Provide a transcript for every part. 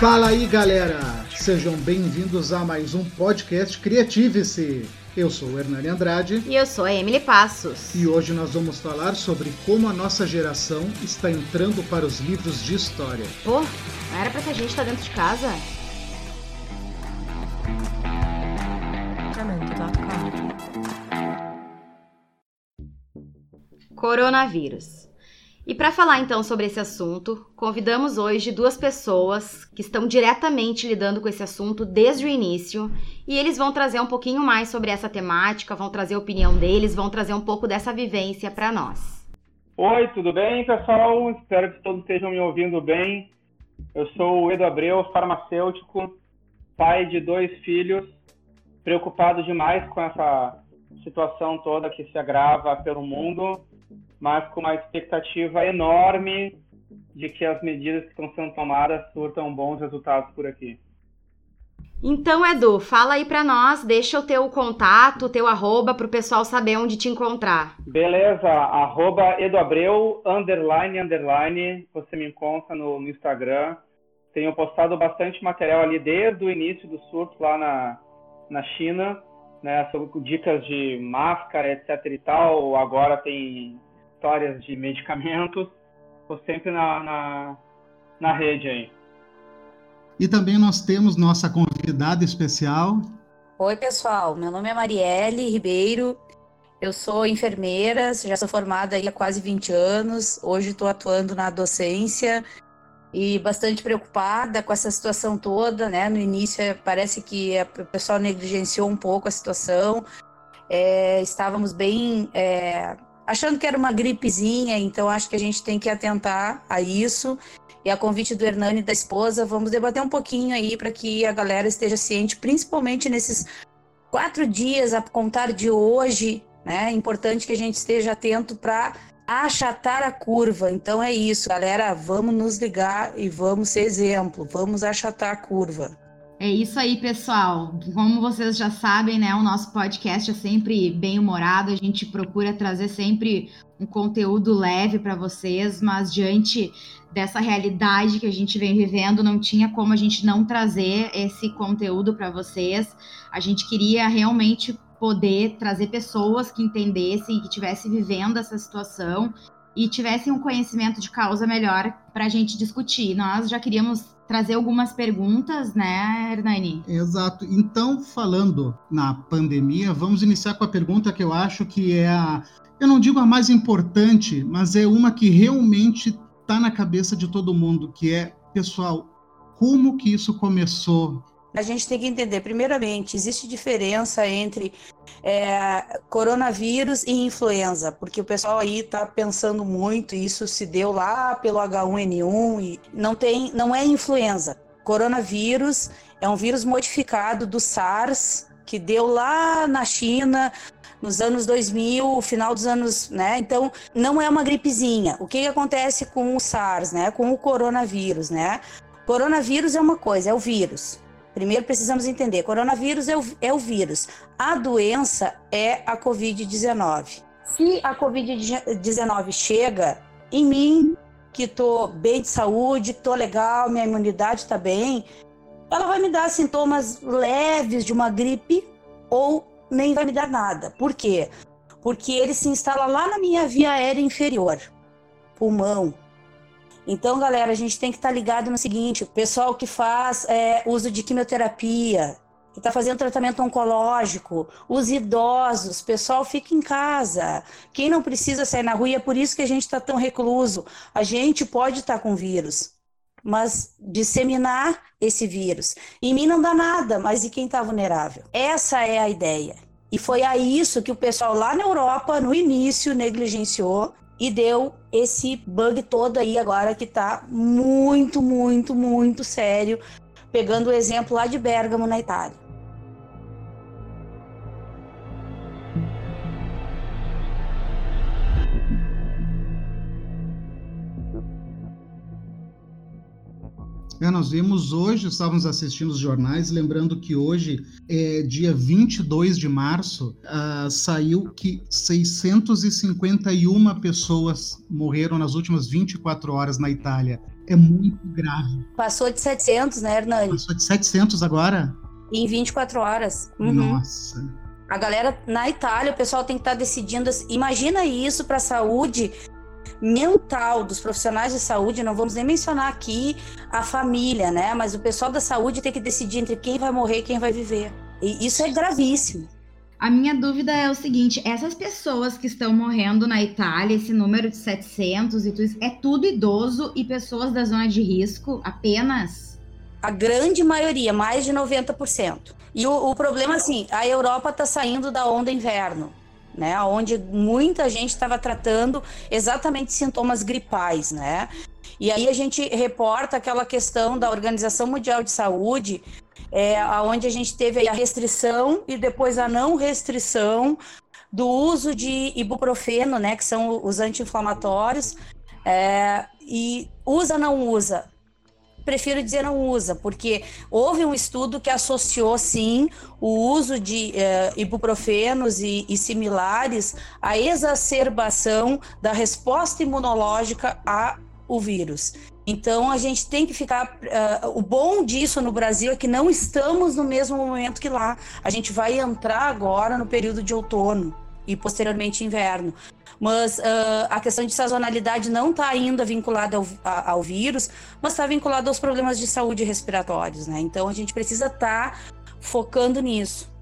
Fala aí, galera! Sejam bem-vindos a mais um podcast Criative-se. Eu sou o Hernani Andrade. E eu sou a Emily Passos. E hoje nós vamos falar sobre como a nossa geração está entrando para os livros de história. Pô, não era pra que a gente tá dentro de casa? Coronavírus. E para falar então sobre esse assunto, convidamos hoje duas pessoas que estão diretamente lidando com esse assunto desde o início e eles vão trazer um pouquinho mais sobre essa temática, vão trazer a opinião deles, vão trazer um pouco dessa vivência para nós. Oi, tudo bem, pessoal? Espero que todos estejam me ouvindo bem. Eu sou o Edu Abreu, farmacêutico, pai de dois filhos, preocupado demais com essa situação toda que se agrava pelo mundo mas com uma expectativa enorme de que as medidas que estão sendo tomadas surtam bons resultados por aqui. Então, Edu, fala aí para nós, deixa o teu contato, o teu arroba para o pessoal saber onde te encontrar. Beleza, arroba eduabreu, underline, underline, você me encontra no, no Instagram. Tenho postado bastante material ali desde o início do surto lá na, na China, né, sobre dicas de máscara, etc e tal. Agora tem histórias de medicamentos, estou sempre na, na, na rede aí. E também nós temos nossa convidada especial. Oi, pessoal. Meu nome é Marielle Ribeiro. Eu sou enfermeira, já sou formada há quase 20 anos. Hoje estou atuando na docência e bastante preocupada com essa situação toda, né? No início é, parece que o pessoal negligenciou um pouco a situação. É, estávamos bem é, achando que era uma gripezinha, então acho que a gente tem que atentar a isso. E a convite do Hernani e da esposa, vamos debater um pouquinho aí para que a galera esteja ciente, principalmente nesses quatro dias a contar de hoje, né? É importante que a gente esteja atento para achatar a curva. Então é isso, galera. Vamos nos ligar e vamos ser exemplo. Vamos achatar a curva. É isso aí, pessoal. Como vocês já sabem, né, o nosso podcast é sempre bem humorado, a gente procura trazer sempre um conteúdo leve para vocês, mas diante dessa realidade que a gente vem vivendo, não tinha como a gente não trazer esse conteúdo para vocês. A gente queria realmente poder trazer pessoas que entendessem, que estivessem vivendo essa situação e tivessem um conhecimento de causa melhor para a gente discutir. Nós já queríamos trazer algumas perguntas, né, Hernani? Exato. Então, falando na pandemia, vamos iniciar com a pergunta que eu acho que é a, eu não digo a mais importante, mas é uma que realmente está na cabeça de todo mundo, que é, pessoal, como que isso começou? A gente tem que entender, primeiramente, existe diferença entre é, coronavírus e influenza, porque o pessoal aí está pensando muito, isso se deu lá pelo H1N1 e não tem, não é influenza. Coronavírus é um vírus modificado do SARS que deu lá na China nos anos 2000, final dos anos, né? Então, não é uma gripezinha. O que, que acontece com o SARS, né? Com o coronavírus, né? Coronavírus é uma coisa, é o vírus. Primeiro precisamos entender: coronavírus é o, é o vírus, a doença é a Covid-19. Se a Covid-19 chega em mim, que estou bem de saúde, estou legal, minha imunidade está bem, ela vai me dar sintomas leves de uma gripe ou nem vai me dar nada. Por quê? Porque ele se instala lá na minha via aérea inferior, pulmão, então, galera, a gente tem que estar tá ligado no seguinte: o pessoal que faz é, uso de quimioterapia, que está fazendo tratamento oncológico, os idosos, pessoal fica em casa. Quem não precisa sair na rua, e é por isso que a gente está tão recluso. A gente pode estar tá com vírus, mas disseminar esse vírus. Em mim não dá nada, mas e quem está vulnerável? Essa é a ideia. E foi a isso que o pessoal lá na Europa, no início, negligenciou e deu esse bug todo aí agora que tá muito, muito, muito sério, pegando o exemplo lá de Bergamo, na Itália. É, nós vimos hoje, estávamos assistindo os jornais, lembrando que hoje, é, dia 22 de março, uh, saiu que 651 pessoas morreram nas últimas 24 horas na Itália. é muito grave. Passou de 700, né, Hernani? Passou de 700 agora? Em 24 horas. Uhum. Nossa. A galera na Itália, o pessoal tem que estar tá decidindo. Imagina isso para a saúde mental dos profissionais de saúde, não vamos nem mencionar aqui a família, né? Mas o pessoal da saúde tem que decidir entre quem vai morrer e quem vai viver. E isso é gravíssimo. A minha dúvida é o seguinte: essas pessoas que estão morrendo na Itália, esse número de 700 e tudo isso, é tudo idoso e pessoas da zona de risco apenas? A grande maioria, mais de 90%. E o, o problema, assim, a Europa está saindo da onda inverno né? Onde muita gente estava tratando exatamente sintomas gripais, né? E aí a gente reporta aquela questão da Organização Mundial de Saúde, é, onde a gente teve a restrição e depois a não restrição do uso de ibuprofeno, né? Que são os anti-inflamatórios. É, e usa, não usa prefiro dizer não usa, porque houve um estudo que associou sim o uso de eh, ibuprofenos e, e, similares à exacerbação da resposta imunológica ao vírus. Então a gente tem que ficar. Uh, o bom disso no Brasil é que não estamos no mesmo momento que lá. A gente vai entrar agora no período de outono e posteriormente inverno mas uh, a questão de sazonalidade não está ainda vinculada ao, ao vírus, mas está vinculada aos problemas de saúde respiratórios, né? Então a gente precisa estar tá focando nisso.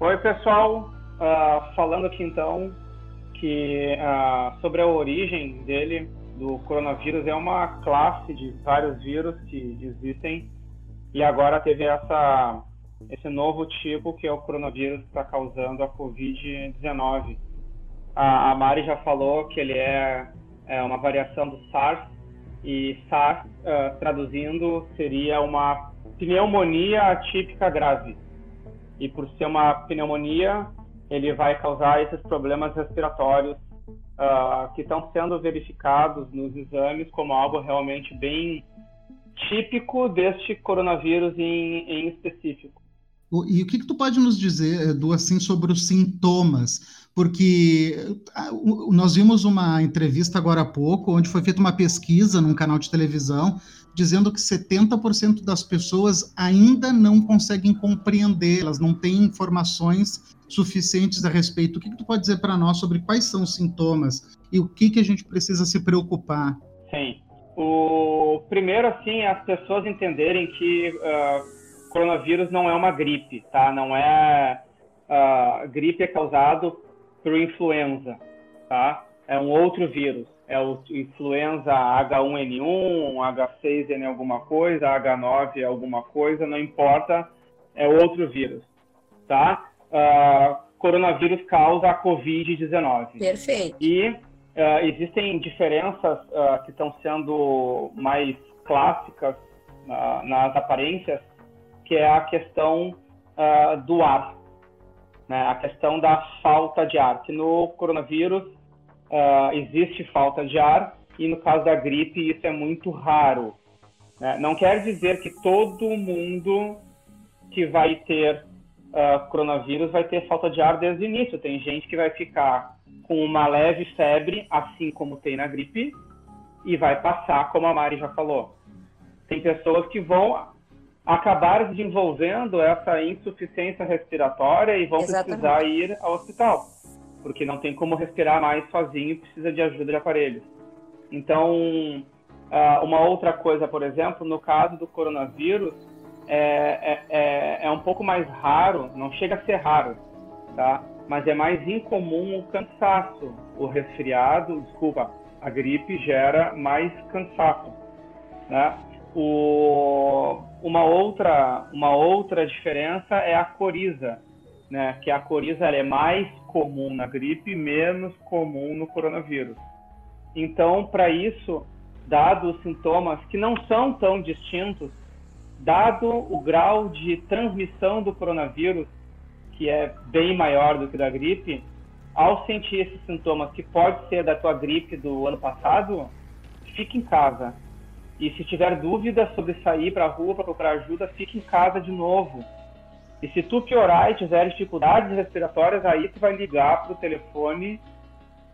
Oi, pessoal. Uh, falando aqui então que uh, sobre a origem dele, do coronavírus, é uma classe de vários vírus que existem e agora teve essa esse novo tipo que é o coronavírus que está causando a Covid-19. A, a Mari já falou que ele é, é uma variação do SARS, e SARS, uh, traduzindo, seria uma pneumonia atípica grave. E por ser uma pneumonia, ele vai causar esses problemas respiratórios uh, que estão sendo verificados nos exames como algo realmente bem típico deste coronavírus em, em específico. E o que, que tu pode nos dizer, Edu, assim, sobre os sintomas? Porque nós vimos uma entrevista agora há pouco, onde foi feita uma pesquisa num canal de televisão, dizendo que 70% das pessoas ainda não conseguem compreender, elas não têm informações suficientes a respeito. O que, que tu pode dizer para nós sobre quais são os sintomas e o que, que a gente precisa se preocupar? Sim. O primeiro, assim, é as pessoas entenderem que uh coronavírus não é uma gripe, tá? Não é uh, gripe é causado por influenza, tá? É um outro vírus. É o influenza H1N1, H6N alguma coisa, H9 alguma coisa, não importa, é outro vírus, tá? Uh, coronavírus causa a Covid-19. Perfeito. E uh, existem diferenças que estão sendo mais clássicas nas aparências que é a questão uh, do ar, né? a questão da falta de ar, que no coronavírus uh, existe falta de ar e no caso da gripe isso é muito raro. Né? Não quer dizer que todo mundo que vai ter uh, coronavírus vai ter falta de ar desde o início. Tem gente que vai ficar com uma leve febre, assim como tem na gripe, e vai passar, como a Mari já falou. Tem pessoas que vão acabar desenvolvendo essa insuficiência respiratória e vão Exatamente. precisar ir ao hospital, porque não tem como respirar mais sozinho e precisa de ajuda de aparelhos. Então, uma outra coisa, por exemplo, no caso do coronavírus, é, é, é, é um pouco mais raro, não chega a ser raro, tá? Mas é mais incomum o cansaço. O resfriado, desculpa, a gripe gera mais cansaço, né? O, uma outra uma outra diferença é a coriza, né? Que a coriza é mais comum na gripe, menos comum no coronavírus. Então, para isso, dado os sintomas que não são tão distintos, dado o grau de transmissão do coronavírus, que é bem maior do que da gripe, ao sentir esses sintomas, que pode ser da tua gripe do ano passado, fique em casa e se tiver dúvida sobre sair para a rua para procurar ajuda, fique em casa de novo. E se tu piorar e tiver dificuldades respiratórias, aí tu vai ligar para o telefone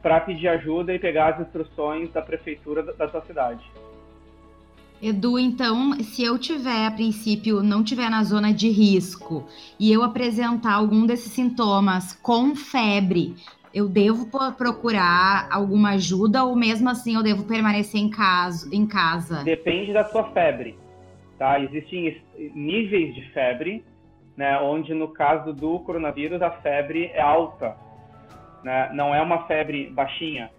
para pedir ajuda e pegar as instruções da prefeitura da, tua cidade. Edu, então, se eu tiver, a princípio, não tiver na zona de risco e eu apresentar algum desses sintomas com febre, eu devo procurar alguma ajuda ou mesmo assim eu devo permanecer em casa? Em casa? Depende da sua febre, tá? Existem níveis de febre, né? Onde no caso do coronavírus a febre é alta, né? Não é uma febre baixinha.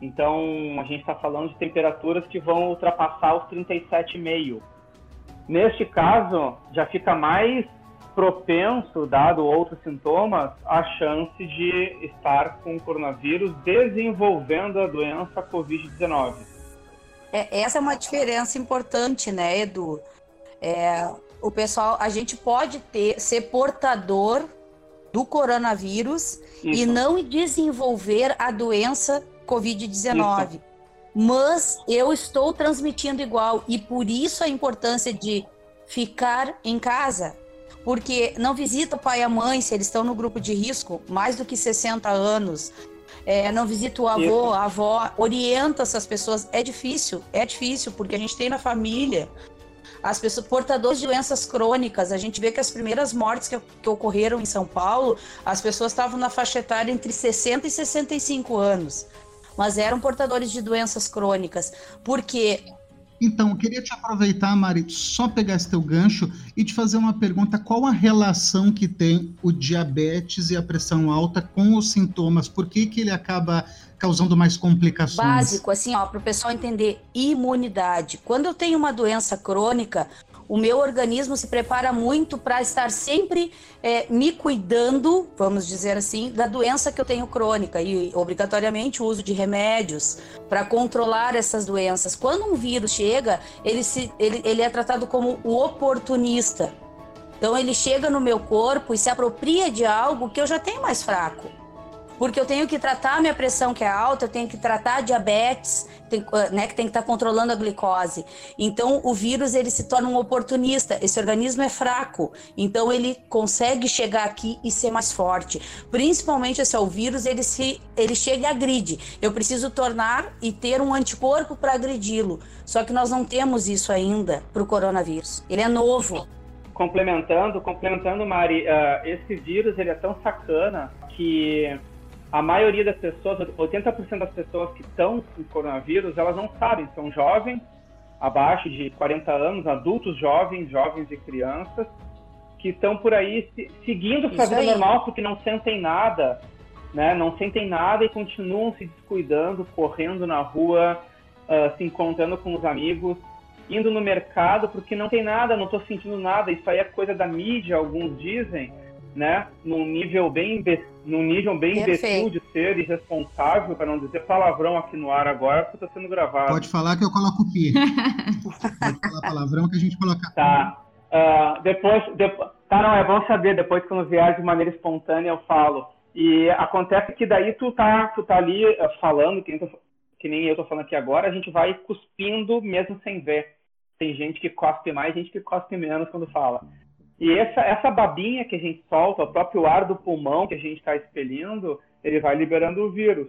Então, a gente está falando de temperaturas que vão ultrapassar os 37,5. Neste caso, já fica mais propenso, dado outros sintomas, a chance de estar com o coronavírus desenvolvendo a doença Covid-19. É, essa é uma diferença importante, né, Edu? É, o pessoal, a gente pode ter, ser portador do coronavírus Isso. e não desenvolver a doença Covid-19. Mas eu estou transmitindo igual e por isso a importância de ficar em casa. Porque não visita o pai e a mãe se eles estão no grupo de risco, mais do que 60 anos. É, não visita o avô, a avó, orienta essas pessoas. É difícil, é difícil, porque a gente tem na família as pessoas portadores de doenças crônicas. A gente vê que as primeiras mortes que, que ocorreram em São Paulo, as pessoas estavam na faixa etária entre 60 e 65 anos mas eram portadores de doenças crônicas, porque então, eu queria te aproveitar, Mari, só pegar esse teu gancho e te fazer uma pergunta: qual a relação que tem o diabetes e a pressão alta com os sintomas? Por que, que ele acaba causando mais complicações? Básico, assim, ó, para o pessoal entender: imunidade. Quando eu tenho uma doença crônica, o meu organismo se prepara muito para estar sempre é, me cuidando, vamos dizer assim, da doença que eu tenho crônica e obrigatoriamente o uso de remédios para controlar essas doenças. Quando um vírus chega, ele, se, ele, ele é tratado como o oportunista. Então ele chega no meu corpo e se apropria de algo que eu já tenho mais fraco porque eu tenho que tratar a minha pressão que é alta, eu tenho que tratar a diabetes, tem, né, que tem que estar tá controlando a glicose. Então, o vírus ele se torna um oportunista. Esse organismo é fraco, então ele consegue chegar aqui e ser mais forte. Principalmente esse é o vírus, ele se ele chega e agride. Eu preciso tornar e ter um anticorpo para agredi-lo. Só que nós não temos isso ainda para o coronavírus. Ele é novo. Complementando, complementando, Mari, uh, esse vírus ele é tão sacana que a maioria das pessoas, 80% das pessoas que estão com coronavírus, elas não sabem, são jovens, abaixo de 40 anos, adultos jovens, jovens e crianças, que estão por aí se, seguindo fazendo normal porque não sentem nada, né? Não sentem nada e continuam se descuidando, correndo na rua, uh, se encontrando com os amigos, indo no mercado porque não tem nada, não estou sentindo nada. Isso aí é coisa da mídia, alguns dizem né, num nível bem num nível bem imbecil de ser irresponsável, para não dizer palavrão aqui no ar agora, porque está sendo gravado. Pode falar que eu coloco o pi. Pode falar palavrão que a gente coloca. Tá. Uh, depois, depois, tá, não, é bom saber, depois quando vier de maneira espontânea eu falo. E acontece que daí tu tá, tu tá ali uh, falando, que nem, tô, que nem eu tô falando aqui agora, a gente vai cuspindo mesmo sem ver. Tem gente que cospe mais, gente que cospe menos quando fala. E essa, essa babinha que a gente solta, o próprio ar do pulmão que a gente está expelindo, ele vai liberando o vírus.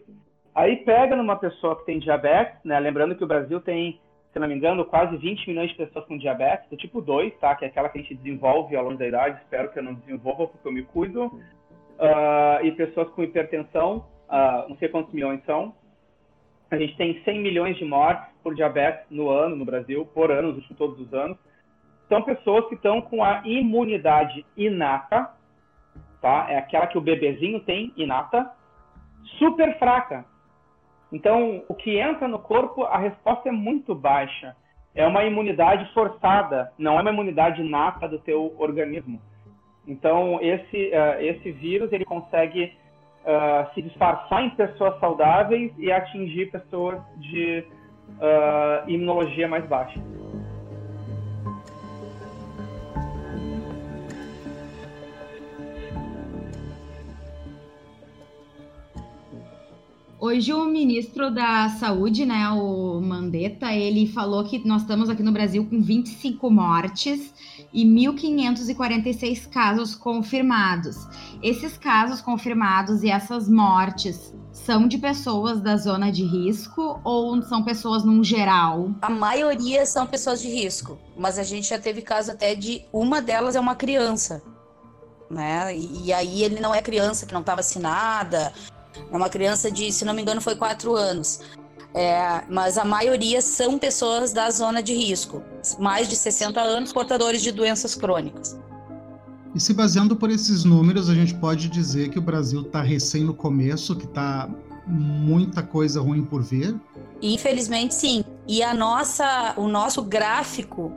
Aí pega numa pessoa que tem diabetes, né? Lembrando que o Brasil tem, se não me engano, quase 20 milhões de pessoas com diabetes, do tipo 2, tá? Que é aquela que a gente desenvolve ao longo da idade. Espero que eu não desenvolva porque eu me cuido. Uh, e pessoas com hipertensão, uh, não sei quantos milhões são. A gente tem 100 milhões de mortes por diabetes no ano no Brasil, por ano, todos os anos são pessoas que estão com a imunidade inata, tá? É aquela que o bebezinho tem inata, super fraca. Então, o que entra no corpo, a resposta é muito baixa. É uma imunidade forçada, não é uma imunidade inata do teu organismo. Então, esse, uh, esse vírus, ele consegue uh, se disfarçar em pessoas saudáveis e atingir pessoas de uh, imunologia mais baixa. Hoje o ministro da Saúde, né, o Mandetta, ele falou que nós estamos aqui no Brasil com 25 mortes e 1.546 casos confirmados. Esses casos confirmados e essas mortes são de pessoas da zona de risco ou são pessoas num geral? A maioria são pessoas de risco, mas a gente já teve caso até de uma delas é uma criança, né? E, e aí ele não é criança que não está vacinada, é uma criança de, se não me engano, foi quatro anos. É, mas a maioria são pessoas da zona de risco, mais de 60 anos, portadores de doenças crônicas. E se baseando por esses números, a gente pode dizer que o Brasil está recém no começo, que está muita coisa ruim por ver? Infelizmente, sim. E a nossa, o nosso gráfico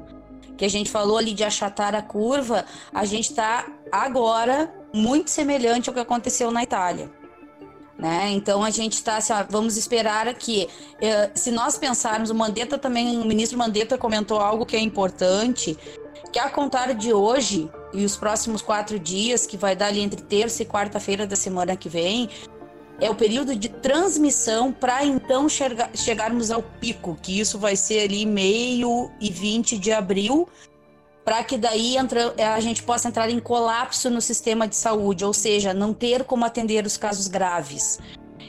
que a gente falou ali de achatar a curva, a gente está agora muito semelhante ao que aconteceu na Itália. Né? Então a gente está assim, ó, vamos esperar aqui. Eh, se nós pensarmos, o Mandetta também, o ministro Mandetta comentou algo que é importante, que a contar de hoje e os próximos quatro dias, que vai dar ali entre terça e quarta-feira da semana que vem, é o período de transmissão para então chegar, chegarmos ao pico, que isso vai ser ali meio e 20 de abril, para que daí entra, a gente possa entrar em colapso no sistema de saúde, ou seja, não ter como atender os casos graves.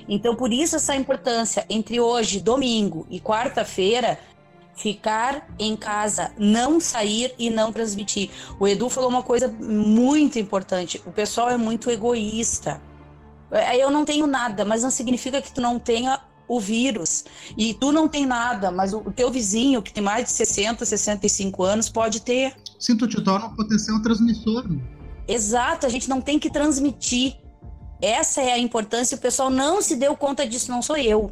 Então, por isso essa importância entre hoje, domingo e quarta-feira, ficar em casa, não sair e não transmitir. O Edu falou uma coisa muito importante: o pessoal é muito egoísta. É, eu não tenho nada, mas não significa que tu não tenha o vírus. E tu não tem nada, mas o teu vizinho, que tem mais de 60, 65 anos, pode ter. Sim, tu te torna um potencial transmissor. Exato, a gente não tem que transmitir. Essa é a importância. O pessoal não se deu conta disso, não sou eu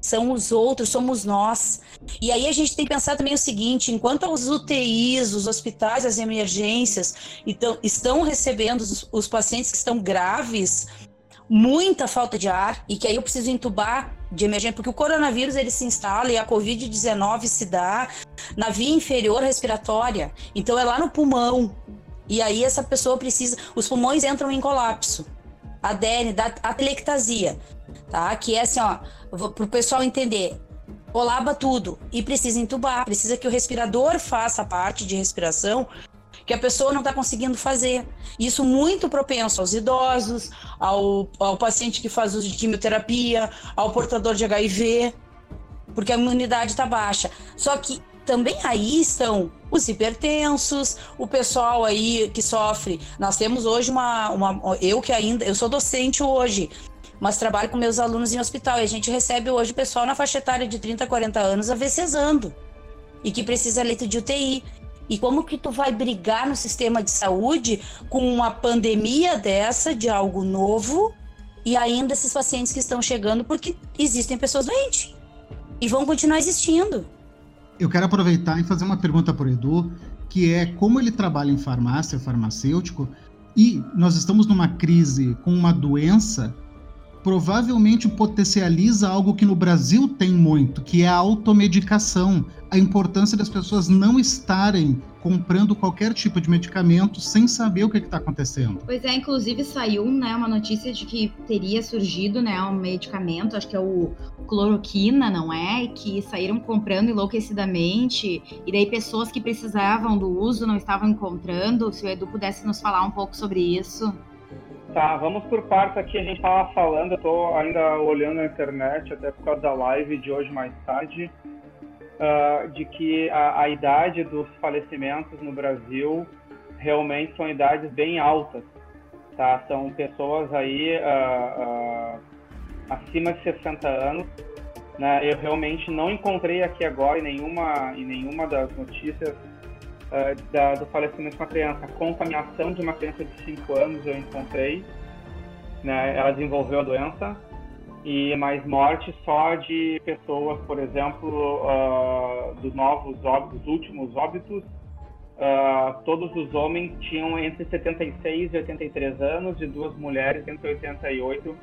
são os outros, somos nós. E aí a gente tem que pensar também o seguinte: enquanto os UTIs, os hospitais, as emergências então, estão recebendo os, os pacientes que estão graves, muita falta de ar, e que aí eu preciso entubar de emergência, porque o coronavírus ele se instala e a Covid-19 se dá na via inferior respiratória, então é lá no pulmão. E aí essa pessoa precisa, os pulmões entram em colapso. A DN, da atelectasia tá? Que é assim, ó, para o pessoal entender. Colaba tudo e precisa entubar, precisa que o respirador faça a parte de respiração que a pessoa não está conseguindo fazer. Isso muito propenso aos idosos, ao, ao paciente que faz uso de quimioterapia, ao portador de HIV, porque a imunidade está baixa. Só que também aí estão os hipertensos, o pessoal aí que sofre. Nós temos hoje uma, uma eu que ainda, eu sou docente hoje, mas trabalho com meus alunos em hospital e a gente recebe hoje o pessoal na faixa etária de 30, 40 anos AVCzando e que precisa leito de UTI. E como que tu vai brigar no sistema de saúde com uma pandemia dessa, de algo novo, e ainda esses pacientes que estão chegando porque existem pessoas doentes e vão continuar existindo. Eu quero aproveitar e fazer uma pergunta para o Edu, que é como ele trabalha em farmácia, farmacêutico, e nós estamos numa crise com uma doença provavelmente potencializa algo que no Brasil tem muito, que é a automedicação, a importância das pessoas não estarem comprando qualquer tipo de medicamento sem saber o que está acontecendo. Pois é, inclusive saiu né, uma notícia de que teria surgido né, um medicamento, acho que é o cloroquina, não é? Que saíram comprando enlouquecidamente, e daí pessoas que precisavam do uso não estavam encontrando. Se o Edu pudesse nos falar um pouco sobre isso. Tá, vamos por partes aqui. A gente estava falando, eu estou ainda olhando na internet, até por causa da live de hoje mais tarde, uh, de que a, a, idade dos falecimentos no Brasil realmente são idades bem altas. Tá? São pessoas aí uh, uh, acima de 60 anos. Né? Eu realmente não encontrei aqui agora em nenhuma, em nenhuma das notícias uh, da, do falecimento de uma criança. A contaminação de uma criança de 5 anos eu encontrei, né? Ela desenvolveu a doença e mais morte só de pessoas, por exemplo, uh, dos novos óbitos, dos últimos óbitos, uh, todos os homens tinham entre 76 e 83 anos e duas mulheres entre 88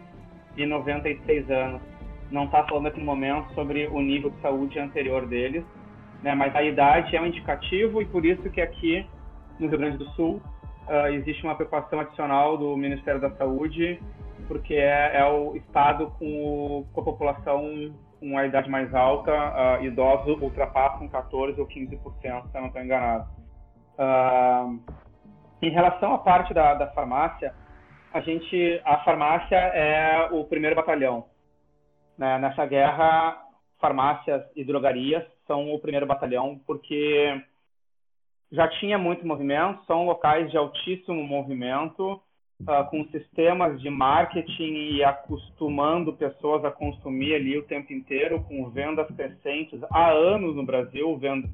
e 96 anos. Não está falando aqui no momento sobre o nível de saúde anterior deles, né? Mas a idade é um indicativo e por isso que aqui no Rio Grande do Sul uh, existe uma preocupação adicional do Ministério da Saúde, porque é, é o estado com, o, com, a população com a idade mais alta, uh, idosos ultrapassam 14 ou 15%, se eu não estou enganado. Uh, em relação à parte da, da farmácia, a gente, a farmácia é o primeiro batalhão. Né? Nessa guerra, farmácias e drogarias são o primeiro batalhão, porque já tinha muito movimento, são locais de altíssimo movimento, uh, com sistemas de marketing e acostumando pessoas a consumir ali o tempo inteiro, com vendas crescentes há anos no Brasil, vendo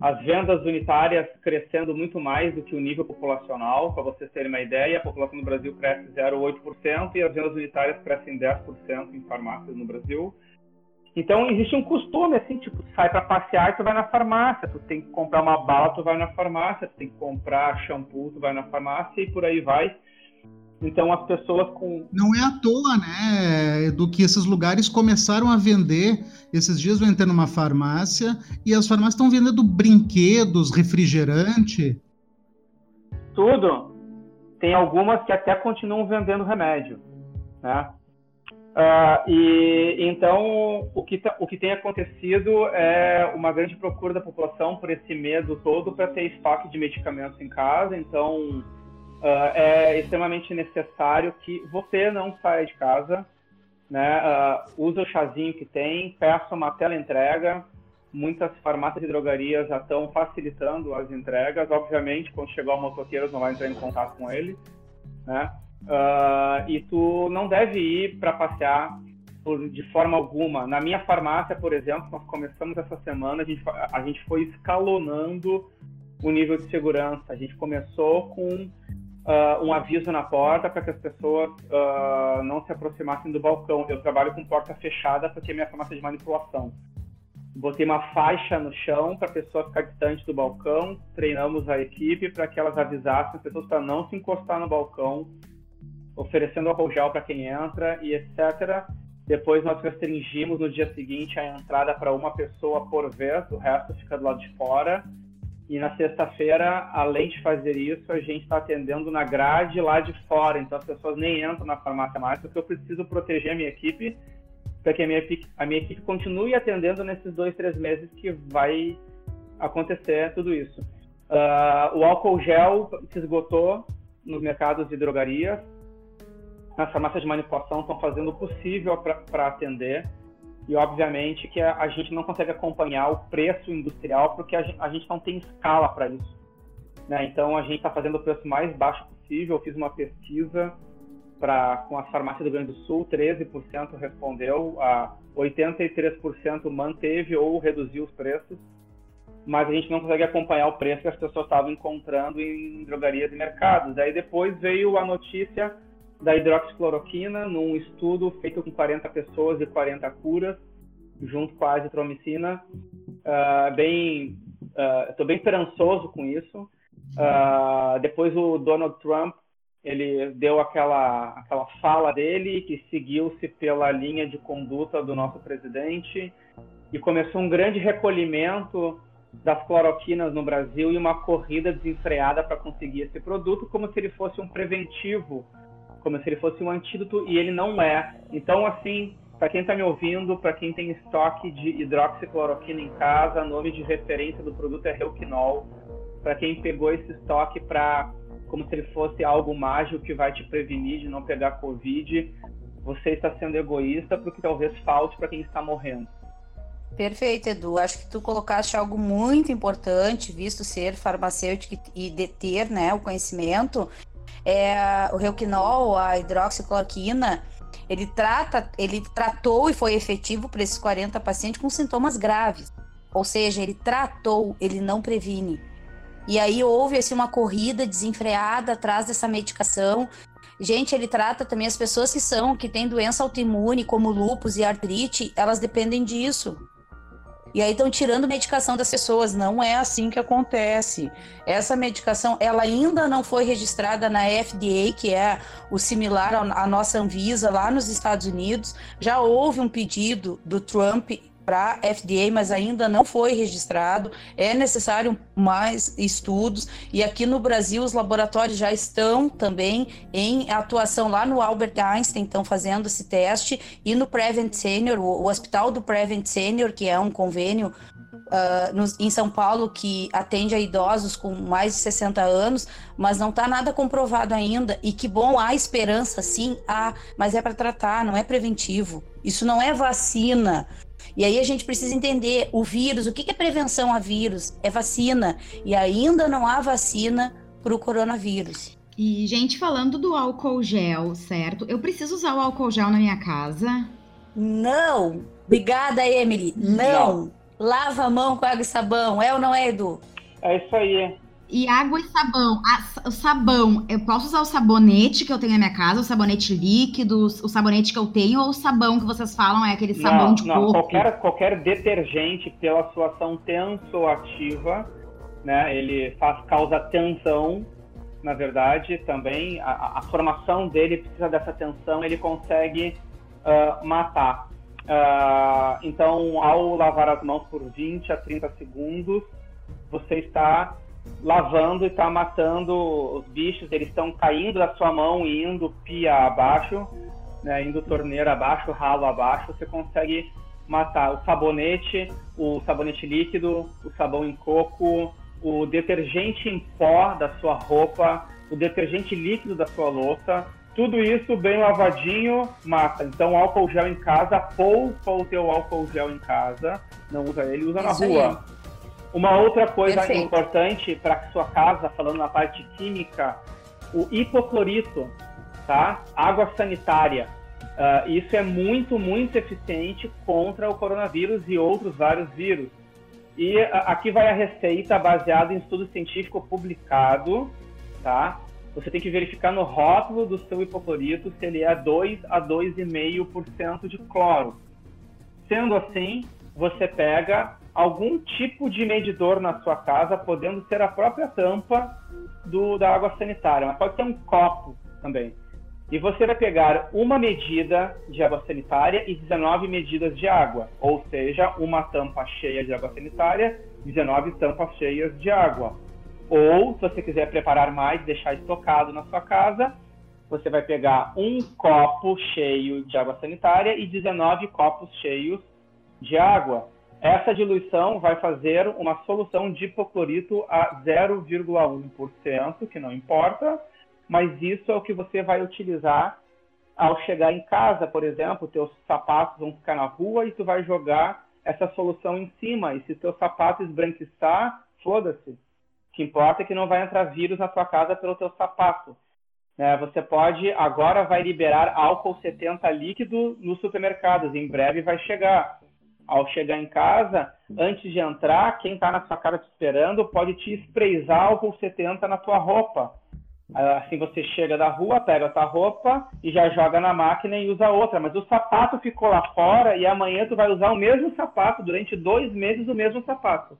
as vendas unitárias crescendo muito mais do que o nível populacional. Para vocês terem uma ideia, a população no Brasil cresce 0,8% e as vendas unitárias crescem 10% em farmácias no Brasil. Então existe um costume assim, tipo, tu sai para passear e tu vai na farmácia, tu tem que comprar uma bala, tu vai na farmácia, tu tem que comprar shampoo, tu vai na farmácia e por aí vai. Então as pessoas com. Não é à toa, né? Do que esses lugares começaram a vender. Esses dias eu entrei numa farmácia e as farmácias estão vendendo brinquedos, refrigerante. Tudo. Tem algumas que até continuam vendendo remédio, né? Uh, e então o que, tá, o que tem acontecido é uma grande procura da população por esse medo todo para ter estoque de medicamentos em casa. Então uh, é extremamente necessário que você não saia de casa, né? Uh, use o chazinho que tem, peça uma tela entrega. Muitas farmácias e drogarias já estão facilitando as entregas. Obviamente, quando chegar o motoqueiro, não vai entrar em contato com ele, né? Uh, e tu não deve ir para passear por, de forma alguma. Na minha farmácia, por exemplo, nós começamos essa semana, a gente, a gente foi escalonando o nível de segurança. A gente começou com uh, um aviso na porta para que as pessoas uh, não se aproximassem do balcão. Eu trabalho com porta fechada porque é minha farmácia de manipulação. Botei uma faixa no chão para a pessoa ficar distante do balcão. Treinamos a equipe para que elas avisassem as pessoas para não se encostar no balcão, oferecendo gel para quem entra e etc. Depois nós restringimos no dia seguinte a entrada para uma pessoa por vez, o resto fica do lado de fora. E na sexta-feira, além de fazer isso, a gente está atendendo na grade lá de fora. Então as pessoas nem entram na farmácia mais, porque eu preciso proteger a minha equipe, para que a minha, a minha equipe continue atendendo nesses dois, três meses que vai acontecer tudo isso. Uh, o álcool gel se esgotou nos mercados de drogarias. As farmácias de manipulação estão fazendo o possível para atender e obviamente que a, a, gente não consegue acompanhar o preço industrial porque a a gente não tem escala para isso. Né? Então a gente está fazendo o preço mais baixo possível. Eu fiz uma pesquisa pra, com as farmácias do Rio Grande do Sul, 13% respondeu, a 83% manteve ou reduziu os preços, mas a gente não consegue acompanhar o preço que as pessoas estavam encontrando em drogarias e mercados. Aí depois veio a notícia da hidroxicloroquina num estudo feito com 40 pessoas e 40 curas, junto com a azitromicina. Uh, bem, estou uh, bem esperançoso com isso. Uh, depois o Donald Trump ele deu aquela aquela fala dele que seguiu-se pela linha de conduta do nosso presidente e começou um grande recolhimento das cloroquinas no Brasil e uma corrida desenfreada para conseguir esse produto como se ele fosse um preventivo como se ele fosse um antídoto e ele não é. Então, assim, para quem está me ouvindo, para quem tem estoque de hidroxicloroquina em casa, nome de referência do produto é Reuquinol. Para quem pegou esse estoque para como se ele fosse algo mágico que vai te prevenir de não pegar Covid, você está sendo egoísta porque talvez falte para quem está morrendo. Perfeito, Edu. Acho que tu colocaste algo muito importante, visto ser farmacêutico e de ter né, o conhecimento é, o Reuquinol, a hidroxicloroquina, ele trata, ele tratou e foi efetivo para esses 40 pacientes com sintomas graves. Ou seja, ele tratou, ele não previne. E aí houve assim, uma corrida desenfreada atrás dessa medicação. Gente, ele trata também as pessoas que são, que têm doença autoimune, como lúpus e artrite, elas dependem disso. E aí estão tirando medicação das pessoas. Não é assim que acontece. Essa medicação, ela ainda não foi registrada na FDA, que é o similar à nossa Anvisa lá nos Estados Unidos. Já houve um pedido do Trump para FDA, mas ainda não foi registrado. É necessário mais estudos e aqui no Brasil os laboratórios já estão também em atuação lá no Albert Einstein, estão fazendo esse teste e no Prevent Senior, o, Hospital do Prevent Senior, que é um convênio Uh, no, em São Paulo que atende a idosos com mais de 60 anos, mas não está nada comprovado ainda. E que bom, há esperança, sim, há, mas é para tratar, não é preventivo. Isso não é vacina. E aí a gente precisa entender o vírus, o que é prevenção a vírus? É vacina. E ainda não há vacina para o coronavírus. E, gente, falando do álcool gel, certo? Eu preciso usar o álcool gel na minha casa? Não! Obrigada, Emily. Não. não. Lava a mão com água e sabão. É ou não é, Edu? É isso aí. E água e sabão. o sabão, eu posso usar o sabonete que eu tenho na minha casa, o sabonete líquido, o sabonete que eu tenho, ou o sabão que vocês falam é aquele sabão não, de não, corpo? Qualquer, qualquer detergente, pela sua ação tensoativa, né, ele faz, causa tensão, na verdade, também. A, a formação dele precisa dessa tensão, ele consegue uh, matar. Uh, então, ao lavar as mãos por 20 a 30 segundos, você está lavando e está matando os bichos, eles estão caindo da sua mão e indo pia abaixo, né, indo torneira abaixo, ralo abaixo, você consegue matar o sabonete, o sabonete líquido, o sabão em coco, o detergente em pó da sua roupa, o detergente líquido da sua louça, tudo isso bem lavadinho mata. Então, álcool gel em casa, poupa o teu álcool gel em casa, não usa ele, usa isso na rua. Aí. Uma outra coisa Perfeito. importante para sua casa, falando na parte química, o hipoclorito, tá? Água sanitária. Uh, isso é muito, muito eficiente contra o coronavírus e outros vários vírus. E uh, aqui vai a receita baseada em estudo científico publicado, tá? Você tem que verificar no rótulo do seu hipoclorito se ele é 2 a 2,5% de cloro. Sendo assim, você pega algum tipo de medidor na sua casa, podendo ser a própria tampa do, da água sanitária, mas pode ser um copo também. E você vai pegar uma medida de água sanitária e 19 medidas de água, ou seja, uma tampa cheia de água sanitária, 19 tampas cheias de água. Ou, se você quiser preparar mais, deixar estocado na sua casa, você vai pegar um copo cheio de água sanitária e 19 copos cheios de água. Essa diluição vai fazer uma solução de hipoclorito a 0,1%, que não importa, mas isso é o que você vai utilizar ao chegar em casa, por exemplo, teus sapatos vão ficar na rua e tu vai jogar essa solução em cima. E se teu sapato esbranquiçar, foda-se. O que importa é que não vai entrar vírus na tua casa pelo teu sapato. É, você pode, agora vai liberar álcool 70 líquido nos supermercados, em breve vai chegar ao chegar em casa, antes de entrar, quem está na sua casa te esperando pode te espreizar álcool 70 na tua roupa. Assim você chega da rua, pega a tua roupa e já joga na máquina e usa outra. Mas o sapato ficou lá fora e amanhã tu vai usar o mesmo sapato durante dois meses o mesmo sapato.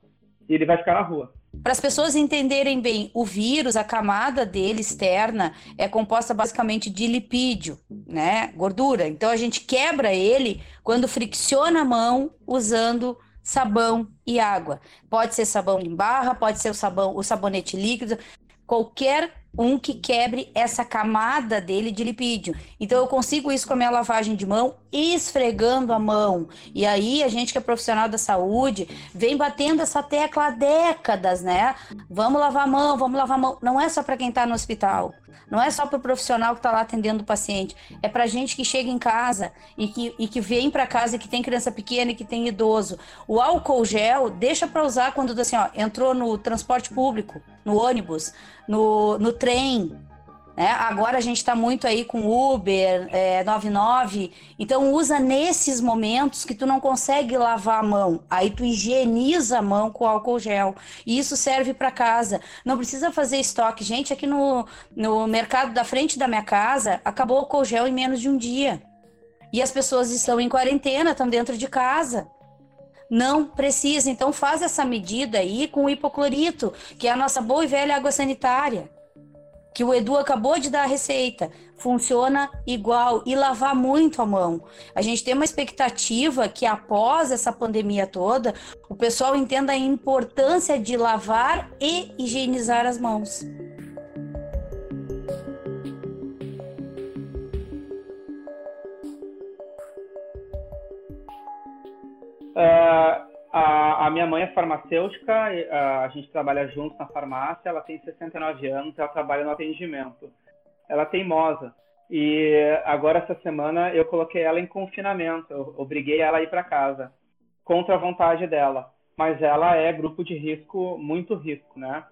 E ele vai ficar na rua. Para as pessoas entenderem bem, o vírus, a camada dele externa é composta basicamente de lipídio, né? Gordura. Então a gente quebra ele quando fricciona a mão usando sabão e água. Pode ser sabão em barra, pode ser o sabão, o sabonete líquido, qualquer um que quebre essa camada dele de lipídio. Então eu consigo isso com a minha lavagem de mão, esfregando a mão. E aí a gente que é profissional da saúde vem batendo essa tecla há décadas, né? Vamos lavar a mão, vamos lavar a mão. Não é só para quem está no hospital. Não é só para o profissional que está lá atendendo o paciente. É para gente que chega em casa e que, e que vem para casa e que tem criança pequena e que tem idoso. O álcool gel deixa para usar quando assim, ó, entrou no transporte público, no ônibus, no, no trem. Né? Agora a gente está muito aí com Uber, é, 99. Então usa nesses momentos que tu não consegue lavar a mão. Aí tu higieniza a mão com álcool gel. E isso serve para casa. Não precisa fazer estoque. Gente, aqui no, no mercado da frente da minha casa, acabou o álcool gel em menos de um dia. E as pessoas estão em quarentena, estão dentro de casa. Não precisa. Então faz essa medida aí com o hipoclorito, que é a nossa boa e velha água sanitária. Que o Edu acabou de dar a receita. Funciona igual e lavar muito a mão. A gente tem uma expectativa que após essa pandemia toda, o pessoal entenda a importância de lavar e higienizar as mãos. Uh, a, a, minha mãe é farmacêutica, a, a gente trabalha junto na farmácia, ela tem 69 anos, ela trabalha no atendimento. Ela é teimosa. E agora, essa semana, eu coloquei ela em confinamento, eu obriguei ela a ir para casa, contra a vontade dela. Mas ela é grupo de risco, muito risco, né?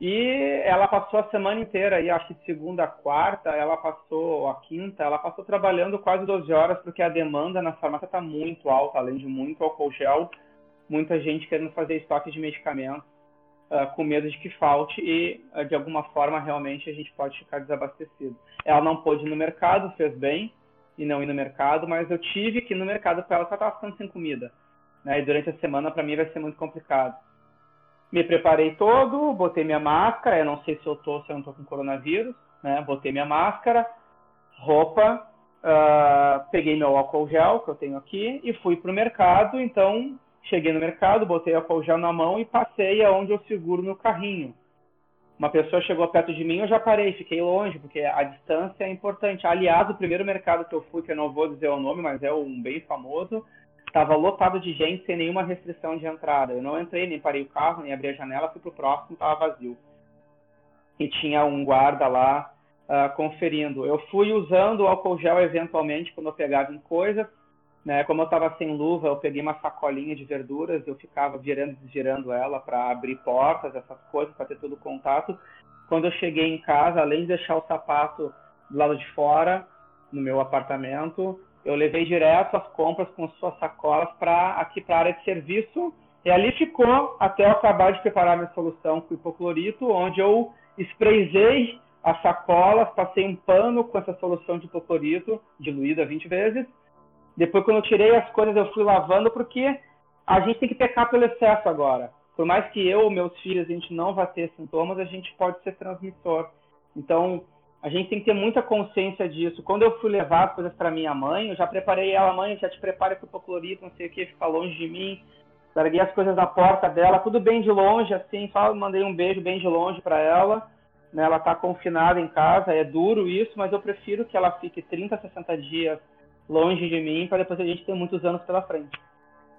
E ela passou a semana inteira, e acho que segunda a quarta, ela passou, a quinta, ela passou trabalhando quase 12 horas, porque a demanda na farmácia está muito alta, além de muito álcool gel, muita gente querendo fazer estoque de medicamentos, uh, com medo de que falte, e uh, de alguma forma realmente a gente pode ficar desabastecido. Ela não pôde ir no mercado, fez bem, e não ir no mercado, mas eu tive que ir no mercado para ela, ela estava ficando sem comida. Né? E durante a semana, para mim, vai ser muito complicado me preparei todo, botei minha máscara, eu não sei se eu tô, se eu não tô com coronavírus, né? Botei minha máscara, roupa, uh, peguei meu álcool gel que eu tenho aqui e fui pro mercado. Então, cheguei no mercado, botei álcool gel na mão e passei aonde eu seguro no carrinho. Uma pessoa chegou perto de mim, eu já parei, fiquei longe, porque a distância é importante. Aliás, o primeiro mercado que eu fui, que eu não vou dizer o nome, mas é um bem famoso, Estava lotado de gente sem nenhuma restrição de entrada. Eu não entrei, nem parei o carro, nem abri a janela, fui pro próximo, estava vazio. E tinha um guarda lá uh, conferindo. Eu fui usando o álcool gel eventualmente quando eu pegava em coisas. Né? Como eu estava sem luva, eu peguei uma sacolinha de verduras, eu ficava virando e desvirando ela para abrir portas, essas coisas, para ter todo o contato. Quando eu cheguei em casa, além de deixar o sapato do lado de fora, no meu apartamento, eu levei direto as compras com suas sacolas para aqui para a área de serviço e ali ficou até eu acabar de preparar minha solução com hipoclorito, onde eu sprayzei as sacolas, passei um pano com essa solução de hipoclorito, diluída 20 vezes. Depois, quando eu tirei as coisas, eu fui lavando, porque a gente tem que pecar pelo excesso agora. Por mais que eu ou meus filhos, a gente não vá ter sintomas, a gente pode ser transmissor. Então, a gente tem que ter muita consciência disso. Quando eu fui levar as coisas para minha mãe, eu já preparei ela, mãe, já te prepara para o hipoclorito, não sei o que, fica longe de mim. Larguei as coisas na porta dela, tudo bem de longe, assim, só mandei um beijo bem de longe para ela. Né? Ela está confinada em casa, é duro isso, mas eu prefiro que ela fique 30, 60 dias longe de mim, para depois a gente ter muitos anos pela frente.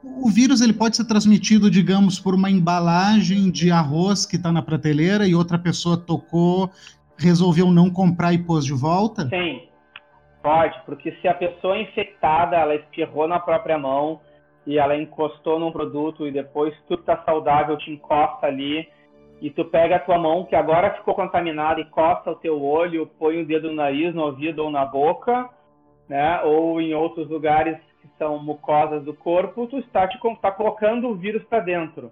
O vírus ele pode ser transmitido, digamos, por uma embalagem de arroz que está na prateleira e outra pessoa tocou resolveu não comprar e pôs de volta? Sim, pode, porque se a pessoa infectada ela espirrou na própria mão e ela encostou num produto e depois tu tá saudável te encosta ali e tu pega a tua mão que agora ficou contaminada, encosta o teu olho, põe o dedo no nariz, no ouvido ou na boca, né? Ou em outros lugares que são mucosas do corpo, tu está te tá colocando o vírus para dentro.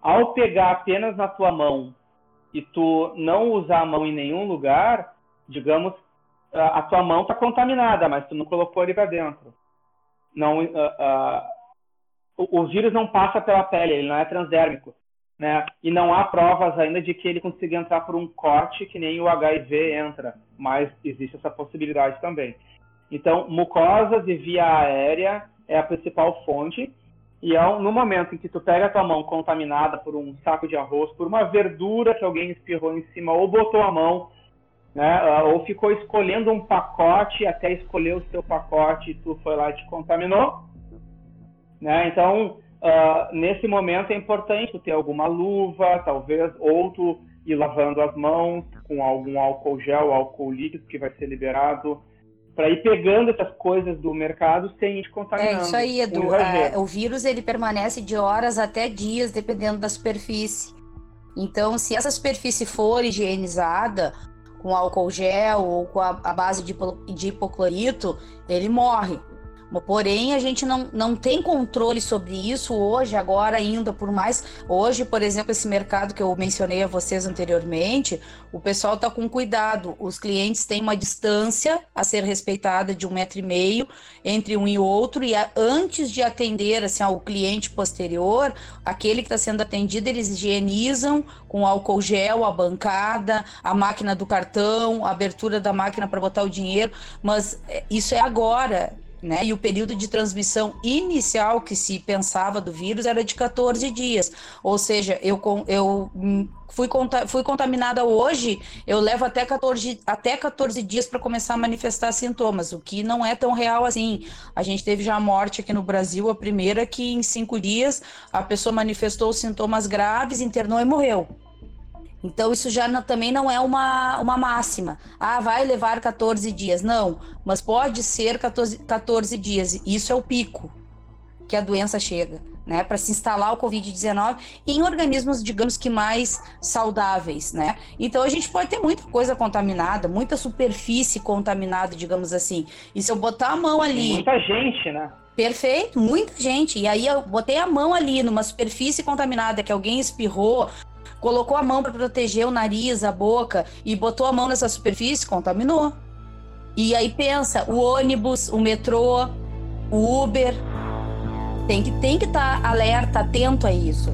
Ao pegar apenas na tua mão e tu não usar a mão em nenhum lugar, digamos, a, tua mão está contaminada, mas tu não colocou ele para dentro. Não, uh, uh, o, o, vírus não passa pela pele, ele não é transdérmico. Né? E não há provas ainda de que ele consiga entrar por um corte que nem o HIV entra, mas existe essa possibilidade também. Então, mucosas e via aérea é a principal fonte e é no momento em que tu pega a tua mão contaminada por um saco de arroz, por uma verdura que alguém espirrou em cima, ou botou a mão, né, ah, ou ficou escolhendo um pacote até escolher o seu pacote e tu foi lá e te contaminou, né? Então, uh, nesse momento é importante tu ter alguma luva, talvez, ou tu ir lavando as mãos com algum álcool gel, álcool líquido que vai ser liberado, para ir pegando essas coisas do mercado sem ir contaminando. É isso aí, Edu. É, o vírus ele permanece de horas até dias, dependendo da superfície. Então, se essa superfície for higienizada com álcool gel ou com a, a base de, de hipoclorito, ele morre. Porém, a gente não, não tem controle sobre isso hoje, agora ainda, por mais. Hoje, por exemplo, esse mercado que eu mencionei a vocês anteriormente, o pessoal está com cuidado. Os clientes têm uma distância a ser respeitada de um metro e meio entre um e outro, e a, antes de atender assim, ao cliente posterior, aquele que está sendo atendido, eles higienizam com álcool gel, a bancada, a máquina do cartão, a abertura da máquina para botar o dinheiro, mas é, isso é agora né? E o período de transmissão inicial que se pensava do vírus era de 14 dias. Ou seja, eu, eu fui, fui contaminada hoje, eu levo até 14, até 14 dias para começar a manifestar sintomas, o que não é tão real assim. A gente teve já a morte aqui no Brasil, a primeira que em cinco dias a pessoa manifestou sintomas graves, internou e morreu. Então, isso já não, também não é uma, uma máxima. Ah, vai levar 14 dias. Não, mas pode ser 14, 14 dias. Isso é o pico que a doença chega, né? Para se instalar o Covid-19 em organismos, digamos que mais saudáveis, né? Então, a gente pode ter muita coisa contaminada, muita superfície contaminada, digamos assim. E se eu botar a mão ali. Muita gente, né? Perfeito, muita gente. E aí eu botei a mão ali numa superfície contaminada que alguém espirrou, colocou a mão para proteger o nariz, a boca e botou a mão nessa superfície, contaminou. E aí pensa, o ônibus, o metrô, o Uber, tem que tem que estar tá alerta, atento a isso.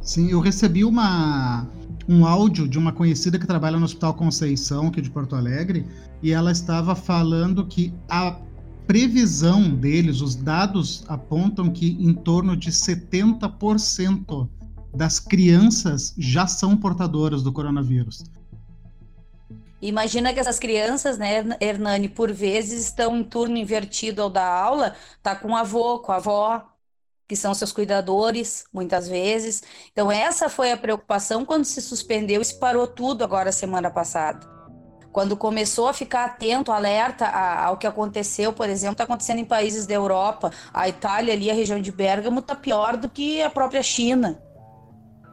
Sim, eu recebi uma um áudio de uma conhecida que trabalha no Hospital Conceição, aqui de Porto Alegre, e ela estava falando que a previsão deles, os dados apontam que em torno de 70% das crianças já são portadoras do coronavírus. Imagina que essas crianças, né, Hernani, por vezes estão em turno invertido ao da aula, tá com o avô, com a avó, que são seus cuidadores, muitas vezes. Então, essa foi a preocupação quando se suspendeu e se parou tudo agora semana passada quando começou a ficar atento, alerta ao que aconteceu, por exemplo, está acontecendo em países da Europa, a Itália ali, a região de Bérgamo, está pior do que a própria China,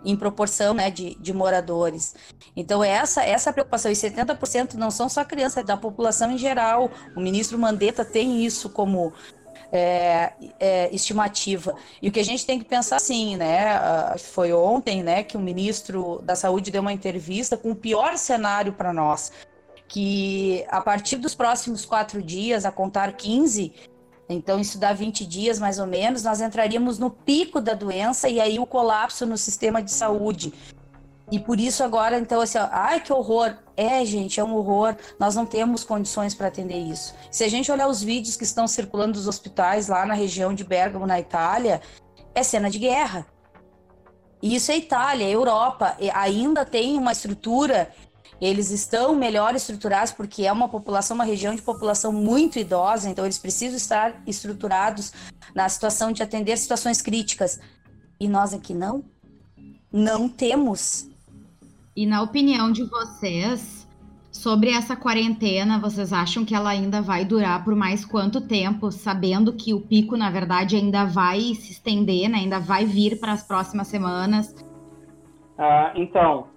em proporção né, de, de moradores. Então, essa, essa preocupação, e 70% não são só crianças, é da população em geral. O ministro Mandetta tem isso como é, é, estimativa. E o que a gente tem que pensar assim, né? Foi ontem, né, que o ministro da Saúde deu uma entrevista com o pior cenário para nós que a partir dos próximos quatro dias, a contar 15, então isso dá 20 dias mais ou menos, nós entraríamos no pico da doença e aí o colapso no sistema de saúde. E por isso agora, então, assim, ó, ai que horror. É, gente, é um horror. Nós não temos condições para atender isso. Se a gente olhar os vídeos que estão circulando dos hospitais lá na região de Bergamo, na Itália, é cena de guerra. E isso é Itália, é Europa. E ainda tem uma estrutura eles estão melhor estruturados porque é uma população, uma região de população muito idosa, então eles precisam estar estruturados na situação de atender situações críticas. E nós aqui não? Não temos. E na opinião de vocês, sobre essa quarentena, vocês acham que ela ainda vai durar por mais quanto tempo, sabendo que o pico, na verdade, ainda vai se estender, né? ainda vai vir para as próximas semanas? Ah, então,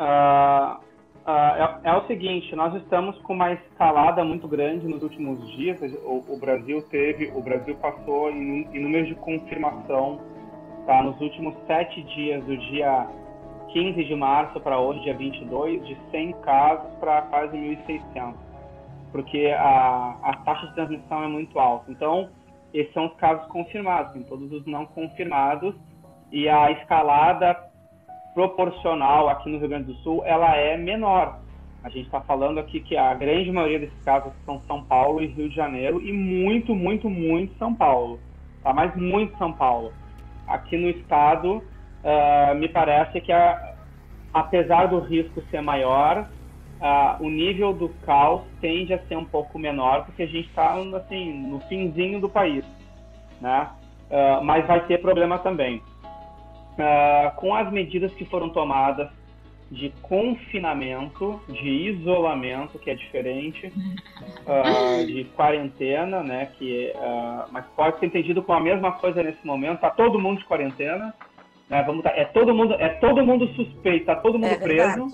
Uh, é, é, o seguinte, nós estamos com uma escalada muito grande nos últimos dias. O, o Brasil teve, o Brasil passou em, em números de confirmação, tá? Nos últimos sete dias, do dia 15 de março para hoje, dia 22, de 100 casos para quase 1.600, porque a, a taxa de transmissão é muito alta. Então, esses são os casos confirmados, tem todos os não confirmados, e a escalada proporcional aqui no Rio Grande do Sul, ela é menor. A gente está falando aqui que a grande maioria desses casos são São Paulo e Rio de Janeiro e muito, muito, muito São Paulo, tá? Mas muito São Paulo. Aqui no estado, uh, me parece que a, apesar do risco ser maior, uh, o nível do caos tende a ser um pouco menor porque a gente está assim no finzinho do país, né? Uh, mas vai ter problema também uh, com as medidas que foram tomadas de confinamento, de isolamento, que é diferente, uh, de quarentena, né, que uh, mas pode ser entendido como a mesma coisa nesse momento, tá todo mundo de quarentena, Né? Vamos tá, é todo mundo é todo mundo suspeito, tá todo mundo é preso.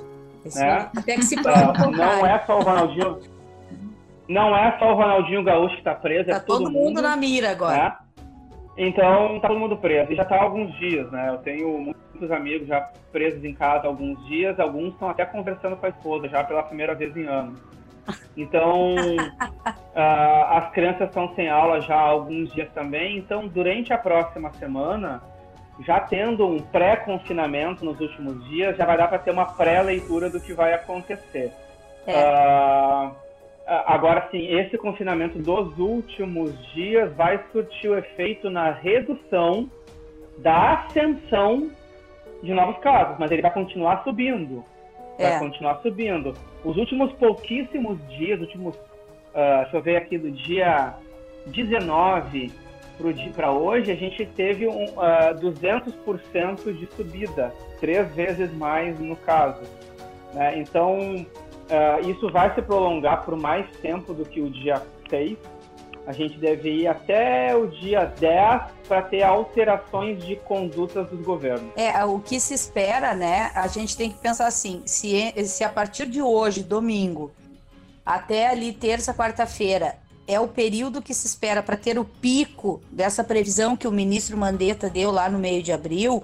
Né? Até que se uh, Não é só o Ronaldinho. Não é só o Ronaldinho Gaúcho que está preso, tá é todo, todo mundo, mundo, na mira agora. Né? Então, tá todo mundo preso. E já tá há alguns dias, né? Eu tenho muitos amigos já presos em casa há alguns dias, alguns estão até conversando com a esposa, já pela primeira vez em anos. Então, uh, as crianças estão sem aula já há alguns dias também. Então, durante a próxima semana, já tendo um pré-confinamento nos últimos dias, já vai dar para ter uma pré-leitura do que vai acontecer. É. Uh, Agora, sim, esse confinamento dos últimos dias vai surtir o efeito na redução da ascensão de novos casos, mas ele vai continuar subindo. Vai é. continuar subindo. Os últimos pouquíssimos dias, últimos, uh, deixa eu ver aqui, do dia 19 para hoje, a gente teve um, uh, ah, 200% de subida, três vezes mais no caso. Né? Então, Uh, isso vai se prolongar por mais tempo do que o dia 6. A gente deve ir até o dia 10 para ter alterações de condutas dos governos. É, o que se espera, né? A gente tem que pensar assim: se, se a partir de hoje, domingo, até ali terça, quarta-feira, é o período que se espera para ter o pico dessa previsão que o ministro Mandetta deu lá no meio de abril,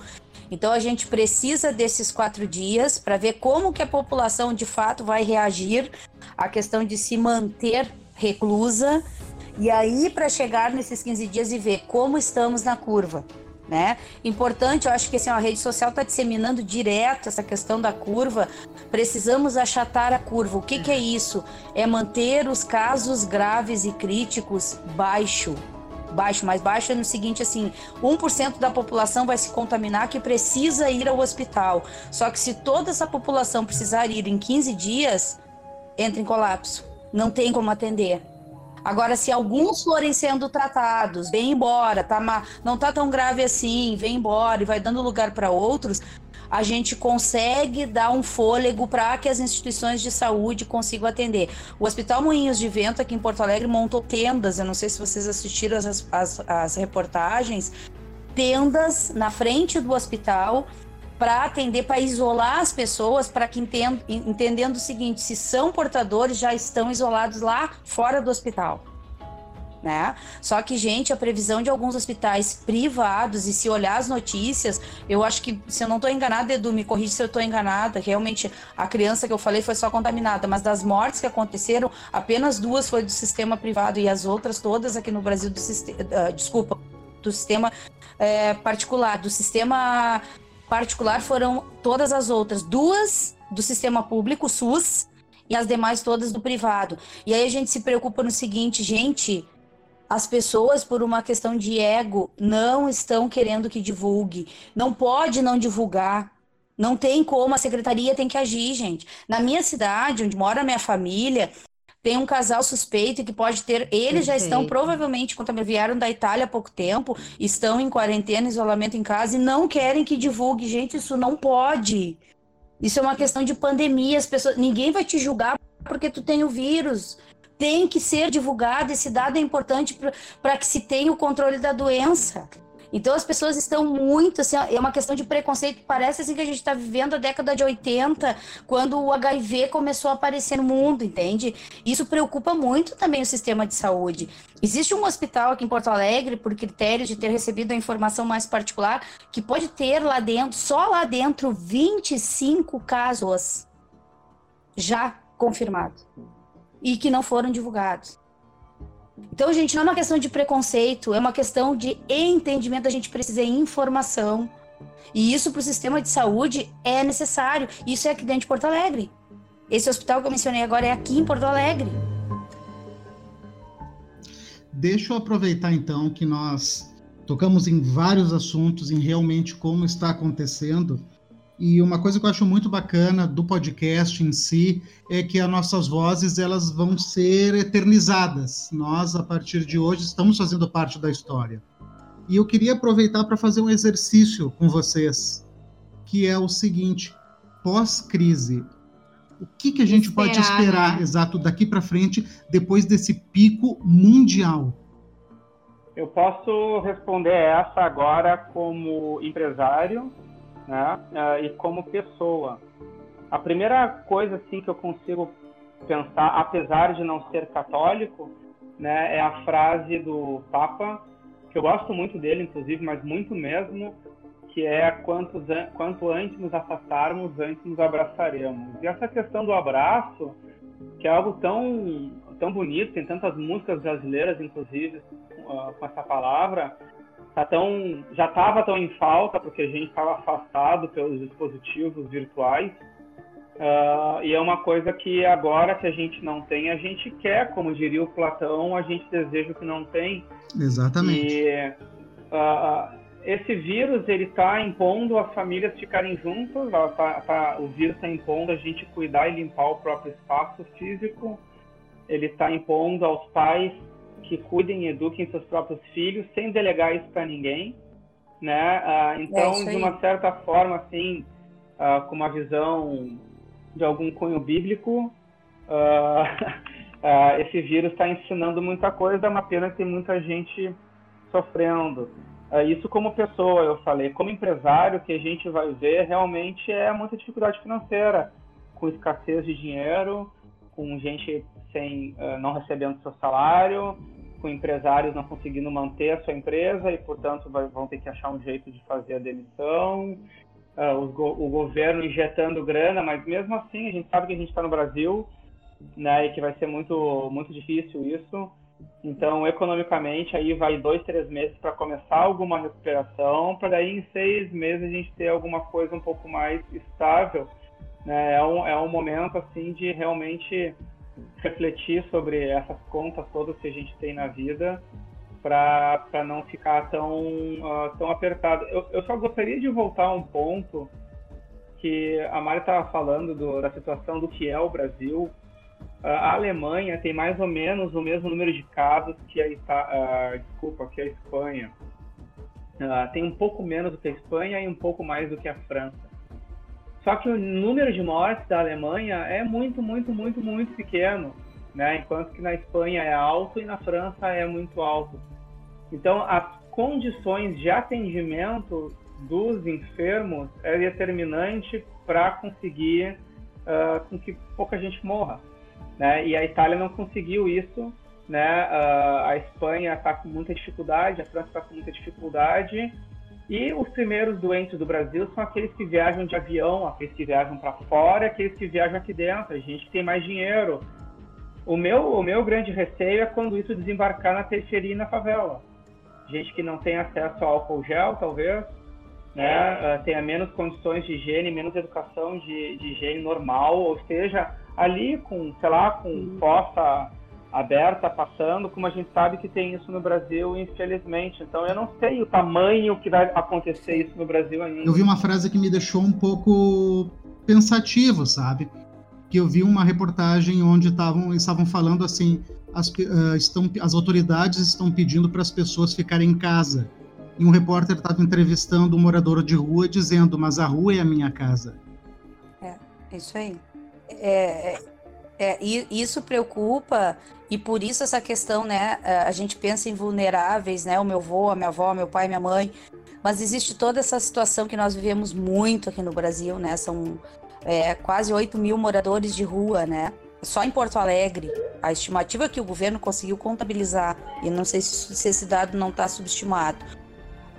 então a gente precisa desses quatro dias para ver como que a população de fato vai reagir à questão de se manter reclusa e aí para chegar nesses 15 dias e ver como estamos na curva. Né? Importante, eu acho que assim, a rede social está disseminando direto essa questão da curva. Precisamos achatar a curva. O que, que é isso? É manter os casos graves e críticos baixo baixo, mais baixo é no seguinte assim, 1% da população vai se contaminar que precisa ir ao hospital. Só que se toda essa população precisar ir em 15 dias, entra em colapso. Não tem como atender. Agora, se alguns forem sendo tratados, vem embora, tá, não tá tão grave assim, vem embora e vai dando lugar para outros, a gente consegue dar um fôlego para que as instituições de saúde consigam atender. O Hospital Moinhos de Vento, aqui em Porto Alegre, montou tendas, eu não sei se vocês assistiram as, as, as reportagens, tendas na frente do hospital para atender, para isolar as pessoas, para que entendam, entendendo o seguinte, se são portadores, já estão isolados lá fora do hospital né? Só que, gente, a previsão de alguns hospitais privados, e se olhar as notícias, eu acho que, se eu não estou enganada, Edu, me corrige se eu estou enganada, realmente a criança que eu falei foi só contaminada, mas das mortes que aconteceram, apenas duas foi do sistema privado e as outras todas aqui no Brasil do sistema, uh, desculpa, do sistema é, particular, do sistema particular foram todas as outras, duas do sistema público, SUS, e as demais todas do privado. E aí a gente se preocupa no seguinte, gente, as pessoas, por uma questão de ego, não estão querendo que divulgue. Não pode não divulgar. Não tem como, a secretaria tem que agir, gente. Na minha cidade, onde mora a minha família, tem um casal suspeito que pode ter. Eles Perfeito. já estão provavelmente, quando vieram da Itália há pouco tempo, estão em quarentena, isolamento em casa e não querem que divulgue. Gente, isso não pode. Isso é uma questão de pandemia. As pessoas, ninguém vai te julgar porque tu tem o vírus tem que ser divulgado, esse dado é importante para que se tenha o controle da doença. Então as pessoas estão muito, assim, é uma questão de preconceito, parece assim que a gente está vivendo a década de 80, quando o HIV começou a aparecer no mundo, entende? Isso preocupa muito também o sistema de saúde. Existe um hospital aqui em Porto Alegre, por critérios de ter recebido a informação mais particular, que pode ter lá dentro, só lá dentro, 25 casos já confirmados e que não foram divulgados. Então, gente, não é uma questão de preconceito, é uma questão de entendimento. A gente precisa de informação. E isso para o sistema de saúde é necessário. Isso é aqui dentro de Porto Alegre. Esse hospital que eu mencionei agora é aqui em Porto Alegre. Deixa eu aproveitar então que nós tocamos em vários assuntos, em realmente como está acontecendo e uma coisa que eu acho muito bacana do podcast em si é que as nossas vozes elas vão ser eternizadas. Nós, a partir de hoje, estamos fazendo parte da história. E eu queria aproveitar para fazer um exercício com vocês, que é o seguinte: pós-crise, o que, que a gente esperar, pode esperar, né? exato, daqui para frente, depois desse pico mundial? Eu posso responder essa agora como empresário né, uh, e como pessoa. A primeira coisa assim que eu consigo pensar, apesar de não ser católico, né, é a frase do Papa, que eu gosto muito dele, inclusive, mas muito mesmo, que é quantos, quanto antes nos afastarmos, antes nos abraçaremos. E essa questão do abraço, que é algo tão, tão bonito, tem tantas músicas brasileiras, inclusive, com essa palavra, tá tão, já estava tão em falta, porque a gente estava afastado pelos dispositivos virtuais, uh, e é uma coisa que agora que a gente não tem, a gente quer, como diria o Platão, a gente deseja o que não tem. Exatamente. E, uh, esse vírus ele está impondo as famílias ficarem juntas, tá, tá, o vírus está impondo a gente cuidar e limpar o próprio espaço físico, ele está impondo aos pais que cuidem e eduquem seus próprios filhos sem delegar isso para ninguém, né? Ah, então, é de uma certa forma, assim, ah, com uma visão de algum cunho bíblico, ah, esse vírus está ensinando muita coisa, é uma pena que tem muita gente sofrendo. Isso como pessoa, eu falei. Como empresário, que a gente vai ver realmente é muita dificuldade financeira, com escassez de dinheiro, com gente sem não recebendo seu salário, com empresários não conseguindo manter a sua empresa e, portanto, vai, vão ter que achar um jeito de fazer a demissão. Uh, go o governo injetando grana, mas mesmo assim a gente sabe que a gente está no Brasil, né, e que vai ser muito muito difícil isso. Então, economicamente, aí vai dois, três meses para começar alguma recuperação, para daí em seis meses a gente ter alguma coisa um pouco mais estável. Né? É, um, é um momento, assim, de realmente refletir sobre essas contas todas que a gente tem na vida para não ficar tão, uh, tão apertado. Eu, eu só gostaria de voltar a um ponto que a Mari estava falando do, da situação do que é o Brasil a Alemanha tem mais ou menos o mesmo número de casos que a, uh, desculpa, que a Espanha. Uh, tem um pouco menos do que a Espanha e um pouco mais do que a França. Só que o número de mortes da Alemanha é muito, muito, muito, muito pequeno, né? Enquanto que na Espanha é alto e na França é muito alto. Então, as condições de atendimento dos enfermos é determinante para conseguir uh, com que pouca gente morra né? E a Itália não conseguiu isso, né? Uh, a Espanha está com muita dificuldade, a França está com muita dificuldade. E os primeiros doentes do Brasil são aqueles que viajam de avião, aqueles que viajam para fora, aqueles que viajam aqui dentro, a gente que tem mais dinheiro. O meu, o meu grande receio é quando isso desembarcar na periferia e na favela. Gente que não tem acesso ao álcool gel, talvez, né? Uh, tenha menos condições de higiene, menos educação de, de higiene normal, ou seja, ali com, sei lá, com fossa aberta passando, como a gente sabe que tem isso no Brasil, infelizmente. Então eu não sei o tamanho que vai acontecer isso no Brasil ainda. Eu vi uma frase que me deixou um pouco pensativo, sabe? Que eu vi uma reportagem onde tavam, estavam falando assim, as, uh, estão, as autoridades estão pedindo para as pessoas ficarem em casa. E um repórter estava entrevistando um morador de rua dizendo, mas a rua é a minha casa. É, isso aí é, é, isso preocupa e por isso essa questão, né? A gente pensa em vulneráveis, né? O meu avô, a minha avó, meu pai, minha mãe. Mas existe toda essa situação que nós vivemos muito aqui no Brasil, né? São é, quase 8 mil moradores de rua, né? Só em Porto Alegre, a estimativa que o governo conseguiu contabilizar, e não sei se, se esse dado não está subestimado,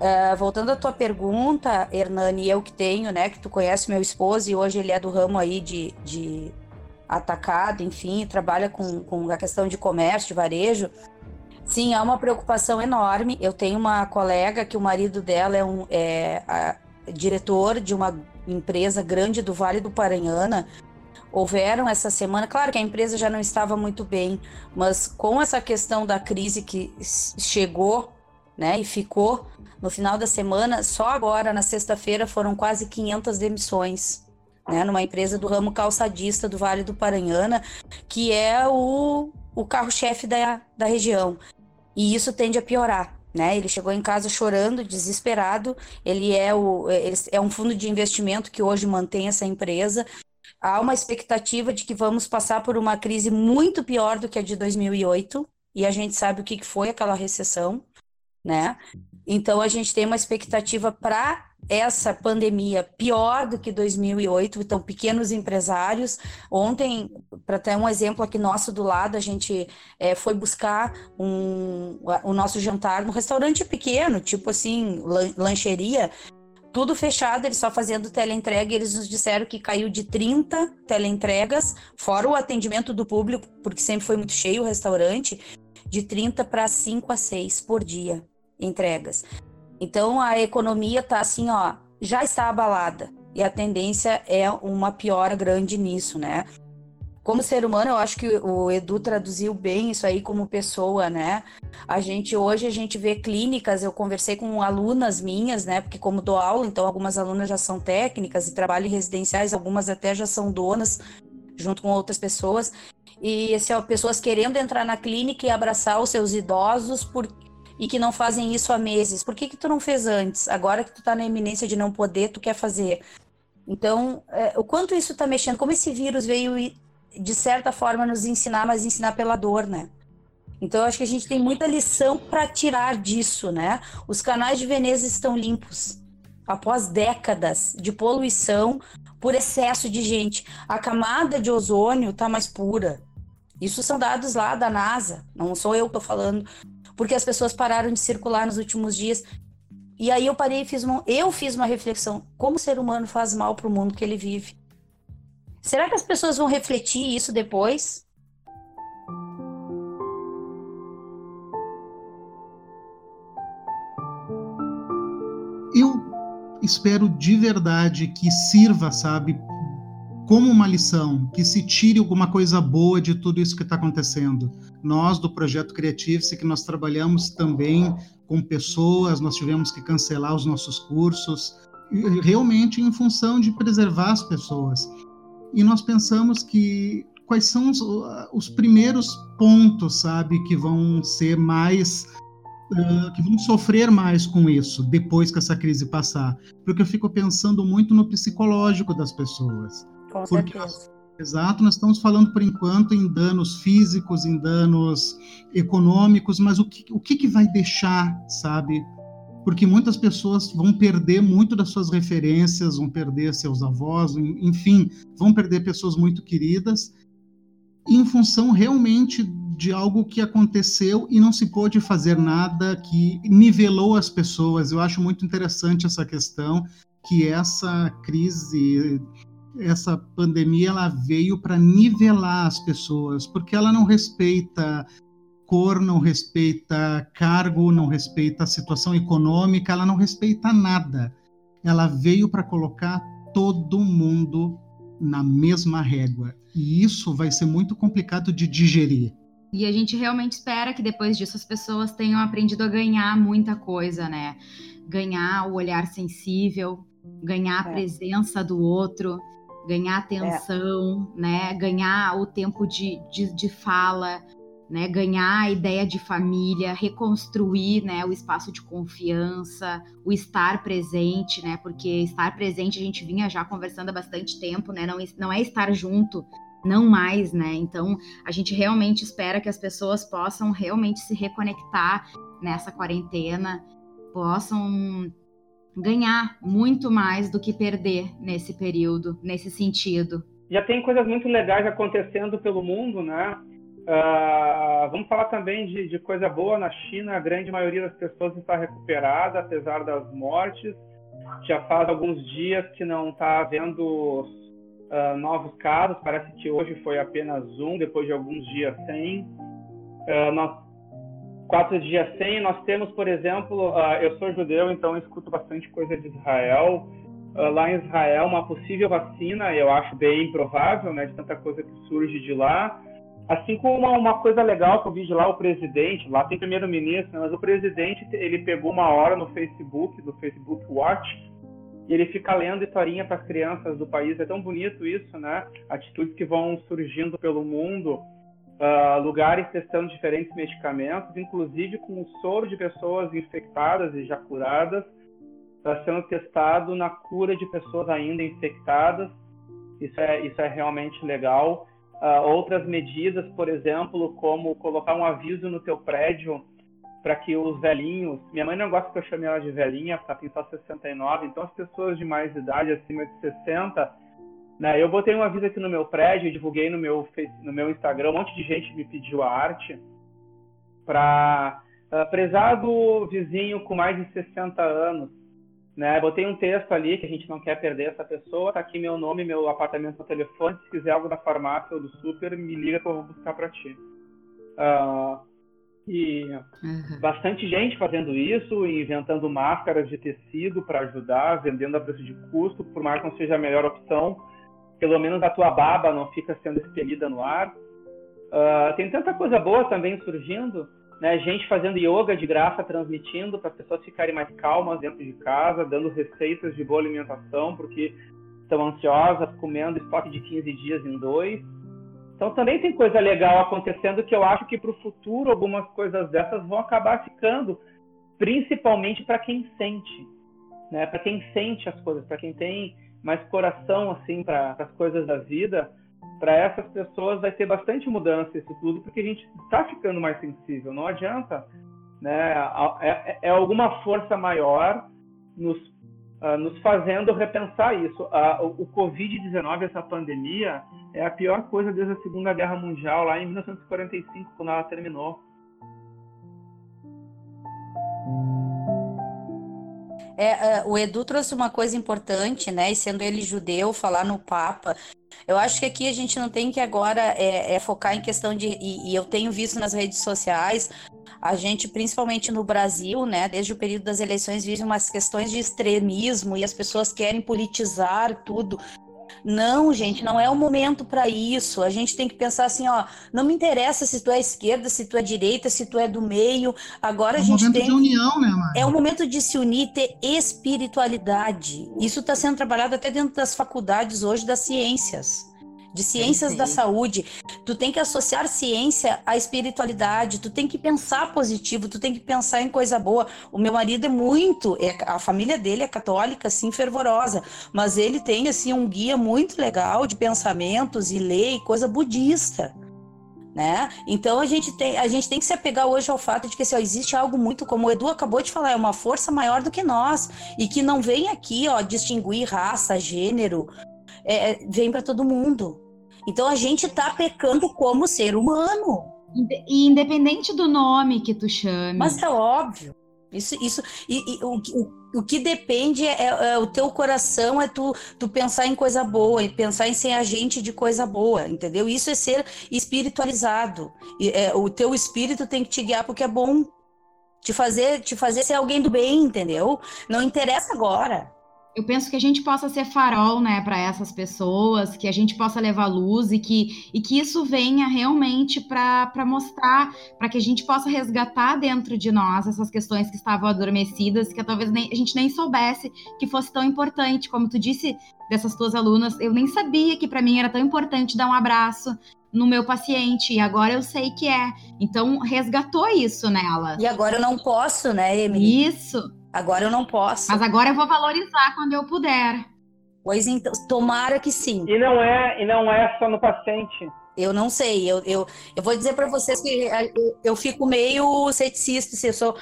Uh, voltando à tua pergunta, Hernani, eu que tenho, né, que tu conhece meu esposo e hoje ele é do ramo aí de, de atacado, enfim, trabalha com, com a questão de comércio, de varejo. Sim, há uma preocupação enorme. Eu tenho uma colega que o marido dela é um é, a, diretor de uma empresa grande do Vale do Paranhana. Houveram essa semana, claro que a empresa já não estava muito bem, mas com essa questão da crise que chegou né? E ficou no final da semana, só agora na sexta-feira foram quase 500 demissões, né? Numa empresa do ramo calçadista do Vale do Paranhana, que é o, o carro-chefe da, da região. E isso tende a piorar. Né? Ele chegou em casa chorando, desesperado. Ele é, o, ele é um fundo de investimento que hoje mantém essa empresa. Há uma expectativa de que vamos passar por uma crise muito pior do que a de 2008, e a gente sabe o que foi aquela recessão né? Então a gente tem uma expectativa para essa pandemia pior do que 2008, então pequenos empresários. Ontem, para ter um exemplo aqui nosso do lado, a gente é, foi buscar um, o nosso jantar num restaurante pequeno, tipo assim, lancheria, tudo fechado, eles só fazendo teleentrega, eles nos disseram que caiu de 30 teleentregas, fora o atendimento do público, porque sempre foi muito cheio o restaurante, de 30 para 5 a 6 por dia entregas. Então a economia está assim, ó, já está abalada e a tendência é uma piora grande nisso, né? Como ser humano, eu acho que o Edu traduziu bem isso aí como pessoa, né? A gente hoje a gente vê clínicas, eu conversei com alunas minhas, né? Porque como dou aula, então algumas alunas já são técnicas e trabalham em residenciais, algumas até já são donas junto com outras pessoas. E assim, ó, pessoas querendo entrar na clínica e abraçar os seus idosos por, e que não fazem isso há meses. Por que, que tu não fez antes? Agora que tu tá na iminência de não poder, tu quer fazer. Então, é, o quanto isso tá mexendo, como esse vírus veio, de certa forma, nos ensinar, mas ensinar pela dor, né? Então, eu acho que a gente tem muita lição para tirar disso, né? Os canais de Veneza estão limpos. Após décadas de poluição por excesso de gente, a camada de ozônio está mais pura. Isso são dados lá da NASA, não sou eu que estou falando porque as pessoas pararam de circular nos últimos dias. E aí eu parei e fiz uma, eu fiz uma reflexão, como o ser humano faz mal para o mundo que ele vive. Será que as pessoas vão refletir isso depois? Eu espero de verdade que sirva, sabe, como uma lição, que se tire alguma coisa boa de tudo isso que está acontecendo. Nós, do Projeto Creative-se, que nós trabalhamos também com pessoas, nós tivemos que cancelar os nossos cursos, realmente em função de preservar as pessoas. E nós pensamos que quais são os, os primeiros pontos, sabe, que vão ser mais que vão sofrer mais com isso depois que essa crise passar. Porque eu fico pensando muito no psicológico das pessoas. Com Porque. Exato, nós estamos falando por enquanto em danos físicos, em danos econômicos, mas o que, o que, que vai deixar, sabe? Porque muitas pessoas vão perder muito das suas referências, vão perder seus avós, enfim, vão perder pessoas muito queridas, em função realmente de algo que aconteceu e não se pôde fazer nada que nivelou as pessoas. Eu acho muito interessante essa questão, que essa crise essa pandemia ela veio para nivelar as pessoas, porque ela não respeita cor, não respeita cargo, não respeita a situação econômica, ela não respeita nada. Ela veio para colocar todo mundo na mesma régua. E isso vai ser muito complicado de digerir. E a gente realmente espera que depois disso as pessoas tenham aprendido a ganhar muita coisa, né? Ganhar o olhar sensível, ganhar a é. presença do outro, ganhar atenção, é. né? Ganhar o tempo de, de, de, fala, né? Ganhar a ideia de família, reconstruir, né? O espaço de confiança, o estar presente, né? Porque estar presente a gente vinha já conversando há bastante tempo, né? Não, não é estar junto, não mais, né? Então a gente realmente espera que as pessoas possam realmente se reconectar nessa quarentena, possam ganhar muito mais do que perder nesse período, nesse sentido. Já tem coisas muito legais acontecendo pelo mundo, né? Uh, vamos falar também de, de, coisa boa na China. A grande maioria das pessoas está recuperada, apesar das mortes. Já faz alguns dias que não está havendo uh, novos casos. Parece que hoje foi apenas um, depois de alguns dias sem. Uh, nós quatro dias sem. Nós temos, por exemplo, uh, eu sou judeu, então escuto bastante coisa de Israel. Uh, lá em Israel, uma possível vacina, eu acho bem improvável, né, de tanta coisa que surge de lá. Assim como uma, uma coisa legal que eu vi de lá, o presidente, lá tem primeiro-ministro, mas o presidente, ele pegou uma hora no Facebook, do Facebook Watch, e ele fica lendo historinha para as crianças do país. É tão bonito isso, né? Atitudes que vão surgindo pelo mundo uh, lugares testando diferentes medicamentos, inclusive com o soro de pessoas infectadas e já curadas, está sendo testado na cura de pessoas ainda infectadas. Isso é, isso é realmente legal. Uh, outras medidas, por exemplo, como colocar um aviso no teu prédio para que os velhinhos, minha mãe não gosta que eu chame ela de velhinha, porque ela tem só 69, então as pessoas de mais idade, acima de 60, né, eu botei um aviso aqui no meu prédio, divulguei no meu, no meu Instagram, um monte de gente me pediu a arte, para uh, ah, prezado vizinho com mais de 60 anos, né, botei um texto ali que a gente não quer perder essa pessoa, tá aqui meu nome, meu apartamento, meu telefone, se quiser algo da farmácia ou do super, me liga que eu vou buscar para ti. Uh, e uhum. bastante gente fazendo isso, inventando máscaras de tecido para ajudar, vendendo a preço de custo, por mais que não seja a melhor opção. Pelo menos a tua baba não fica sendo expelida no ar. Uh, tem tanta coisa boa também surgindo, né? Gente fazendo yoga de graça, transmitindo para as pessoas ficarem mais calmas dentro de casa, dando receitas de boa alimentação, porque estão ansiosas, comendo estoque de 15 dias em dois. Então também tem coisa legal acontecendo que eu acho que para o futuro algumas coisas dessas vão acabar ficando, principalmente para quem sente, né? Para quem sente as coisas, para quem tem mais coração assim para as coisas da vida, para essas pessoas vai ter bastante mudança isso tudo, porque a gente está ficando mais sensível. Não adianta, né? É, é alguma força maior nos uh, nos fazendo repensar isso. O, o Covid-19, essa pandemia, é a pior coisa desde a Segunda Guerra Mundial, lá em 1945, quando ela terminou. É, uh, o Edu trouxe uma coisa importante, né? E sendo ele judeu, falar no Papa. Eu acho que aqui a gente não tem que agora é, é focar em questão de. E, e, eu tenho visto nas redes sociais a gente, principalmente no Brasil, né, desde o período das eleições, vive umas questões de extremismo e as pessoas querem politizar tudo. Não, gente, não é o momento para isso. A gente tem que pensar assim, ó, não me interessa se tu é esquerda, se tu é direita, se tu é do meio. Agora é a gente tem de união, né, Mari? É o momento de se unir, ter espiritualidade. Isso está sendo trabalhado até dentro das faculdades hoje das ciências de ciências da saúde. Tu tem que associar ciência à espiritualidade, tu tem que pensar positivo, tu tem que pensar em coisa boa. O meu marido é muito, é, a família dele é católica, assim, fervorosa, mas ele tem, assim, um guia muito legal de pensamentos e lei, coisa budista. Né? Então a gente, tem, a gente tem que se apegar hoje ao fato de que assim, ó, existe algo muito, como o Edu acabou de falar, é uma força maior do que nós e que não vem aqui ó, distinguir raça, gênero, é, vem para todo mundo. Então a gente está pecando como ser humano. E independente do nome que tu chame. Mas é óbvio. Isso, isso, e, e o, o, o, que depende é, é, é, o teu coração, é tu, tu pensar em coisa boa, e pensar em ser agente de coisa boa, entendeu? Isso é ser espiritualizado. E, é, o teu espírito tem que te guiar porque é bom. Te fazer, te fazer ser alguém do bem, entendeu? Não interessa agora eu penso que a gente possa ser farol, né, para essas pessoas, que a gente possa levar luz e que, e que isso venha realmente para mostrar, para que a gente possa resgatar dentro de nós essas questões que estavam adormecidas, que talvez nem, a gente nem soubesse que fosse tão importante. Como tu disse dessas tuas alunas, eu nem sabia que para mim era tão importante dar um abraço no meu paciente, e agora eu sei que é. Então, resgatou isso nela. E agora eu não posso, né, Emily? Isso. Agora eu não posso. Mas agora eu vou valorizar quando eu puder. Pois então, tomara que sim. E não é, e não é só no paciente. Eu não sei, eu, eu, eu vou dizer para vocês que eu, eu, fico meio ceticista, se eu sou,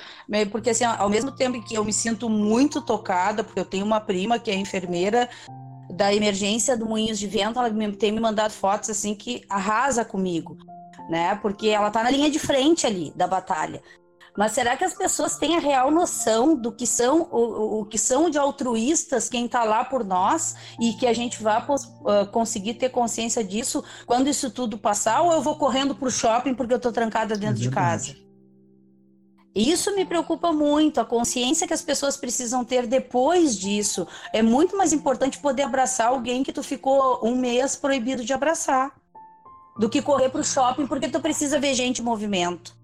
porque assim, ao mesmo tempo que eu me sinto muito tocada, porque eu tenho uma prima que é enfermeira da emergência do Moinhos de Vento, ela tem me mandado fotos assim que arrasa comigo, né? Porque ela tá na linha de frente ali da batalha. Mas será que as pessoas têm a real noção do que são o, o que são de altruístas quem está lá por nós e que a gente vai uh, conseguir ter consciência disso quando isso tudo passar ou eu vou correndo para o shopping porque eu estou trancada dentro é de casa? Isso me preocupa muito, a consciência que as pessoas precisam ter depois disso. É muito mais importante poder abraçar alguém que tu ficou um mês proibido de abraçar do que correr para o shopping porque tu precisa ver gente em movimento.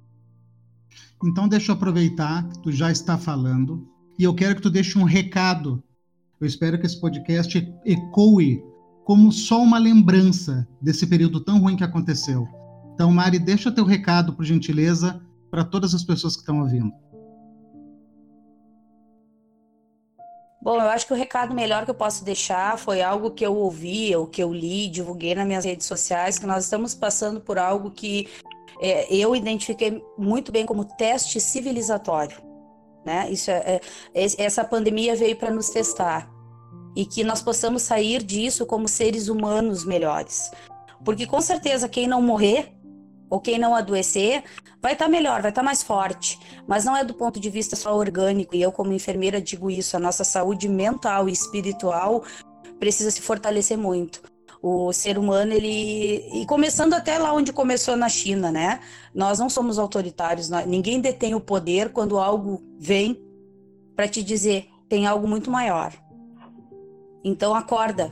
Então deixa eu aproveitar que tu já está falando e eu quero que tu deixe um recado. Eu espero que esse podcast ecoe como só uma lembrança desse período tão ruim que aconteceu. Então, Mari, deixa teu recado, por gentileza, para todas as pessoas que estão ouvindo. Bom, eu acho que o recado melhor que eu posso deixar foi algo que eu ouvi, ou que eu li, divulguei nas minhas redes sociais, que nós estamos passando por algo que é, eu identifiquei muito bem como teste civilizatório. Né? Isso é, é essa pandemia veio para nos testar e que nós possamos sair disso como seres humanos melhores. Porque com certeza quem não morrer ou quem não adoecer vai estar tá melhor, vai estar tá mais forte. Mas não é do ponto de vista só orgânico, e eu, como enfermeira, digo isso: a nossa saúde mental e espiritual precisa se fortalecer muito. O ser humano, ele. E começando até lá onde começou na China, né? Nós não somos autoritários, ninguém detém o poder quando algo vem para te dizer: tem algo muito maior. Então acorda,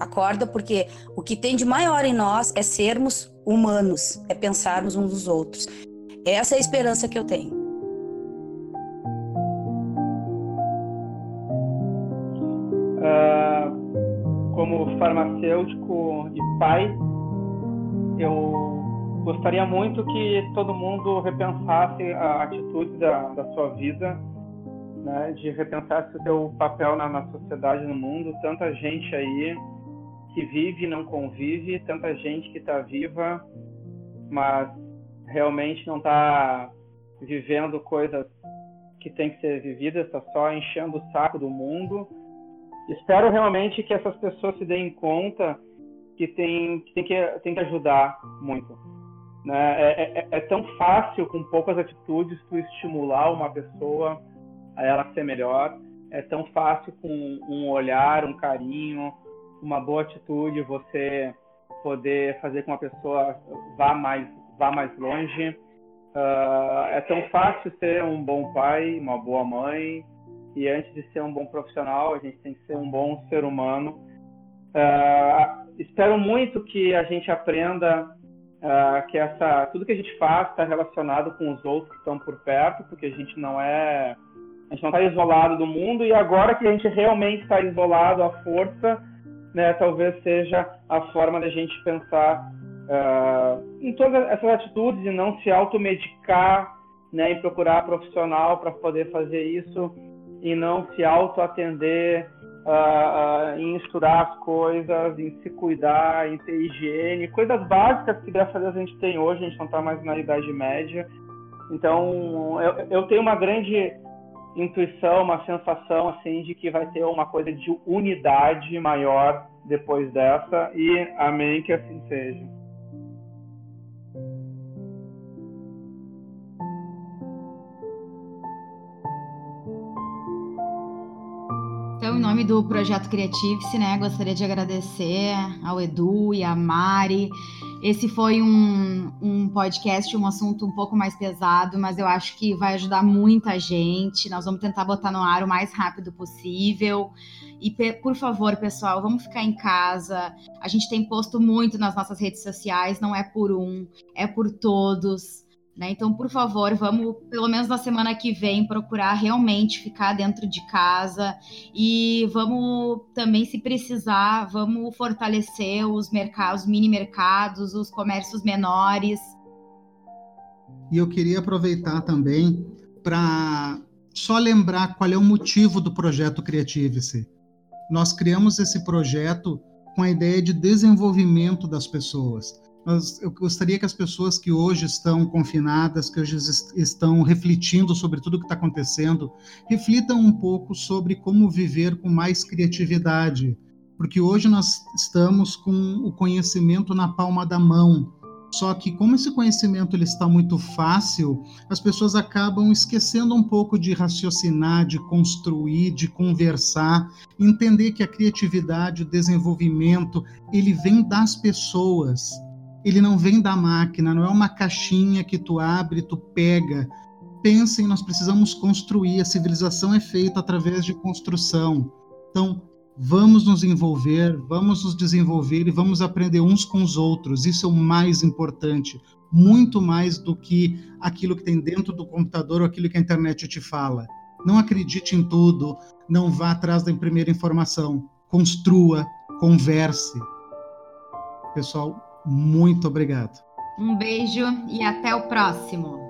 acorda, porque o que tem de maior em nós é sermos humanos, é pensarmos uns nos outros. Essa é a esperança que eu tenho. Uh, como farmacêutico e pai, eu gostaria muito que todo mundo repensasse a atitude da, da sua vida, né, de repensar o seu papel na, na sociedade, no mundo. Tanta gente aí que vive e não convive, tanta gente que está viva, mas realmente não está vivendo coisas que tem que ser vividas, está só enchendo o saco do mundo. Espero realmente que essas pessoas se deem conta que tem, tem, que, tem que ajudar muito. Né? É, é, é tão fácil, com poucas atitudes, tu estimular uma pessoa a ela ser melhor. É tão fácil com um olhar, um carinho, uma boa atitude, você poder fazer com que uma pessoa vá mais, vá mais longe. Uh, é tão fácil ser um bom pai, uma boa mãe, e antes de ser um bom profissional, a gente tem que ser um bom ser humano. Uh, espero muito que a gente aprenda uh, que essa, tudo que a gente faz está relacionado com os outros que estão por perto, porque a gente não é, a gente não está isolado do mundo e agora que a gente realmente está isolado à força, né, talvez seja a forma da gente pensar uh, em todas essas atitudes e não se automedicar, né, em procurar profissional para poder fazer isso e não se auto-atender uh, uh, em estudar as coisas, em se cuidar, em ter higiene, coisas básicas que graças a Deus a gente tem hoje, a gente não está mais na idade média. Então, eu, eu tenho uma grande intuição, uma sensação assim de que vai ter uma coisa de unidade maior depois dessa e amém que assim seja. Então, em nome do Projeto Creative-se, né, gostaria de agradecer ao Edu e à Mari esse foi um, um podcast, um assunto um pouco mais pesado, mas eu acho que vai ajudar muita gente. Nós vamos tentar botar no ar o mais rápido possível. E, por favor, pessoal, vamos ficar em casa. A gente tem posto muito nas nossas redes sociais, não é por um, é por todos. Né? Então, por favor, vamos, pelo menos na semana que vem, procurar realmente ficar dentro de casa e vamos também, se precisar, vamos fortalecer os mercados, os mini mercados, os comércios menores. E eu queria aproveitar também para só lembrar qual é o motivo do projeto Creative-se. Nós criamos esse projeto com a ideia de desenvolvimento das pessoas mas eu gostaria que as pessoas que hoje estão confinadas, que hoje estão refletindo sobre tudo o que está acontecendo, reflitam um pouco sobre como viver com mais criatividade, porque hoje nós estamos com o conhecimento na palma da mão. Só que como esse conhecimento ele está muito fácil, as pessoas acabam esquecendo um pouco de raciocinar, de construir, de conversar, entender que a criatividade, o desenvolvimento, ele vem das pessoas ele não vem da máquina, não é uma caixinha que tu abre, tu pega. Pensem, nós precisamos construir, a civilização é feita através de construção. Então, vamos nos envolver, vamos nos desenvolver e vamos aprender uns com os outros. Isso é o mais importante, muito mais do que aquilo que tem dentro do computador ou aquilo que a internet te fala. Não acredite em tudo, não vá atrás da primeira informação. Construa, converse. Pessoal, muito obrigado. Um beijo e até o próximo.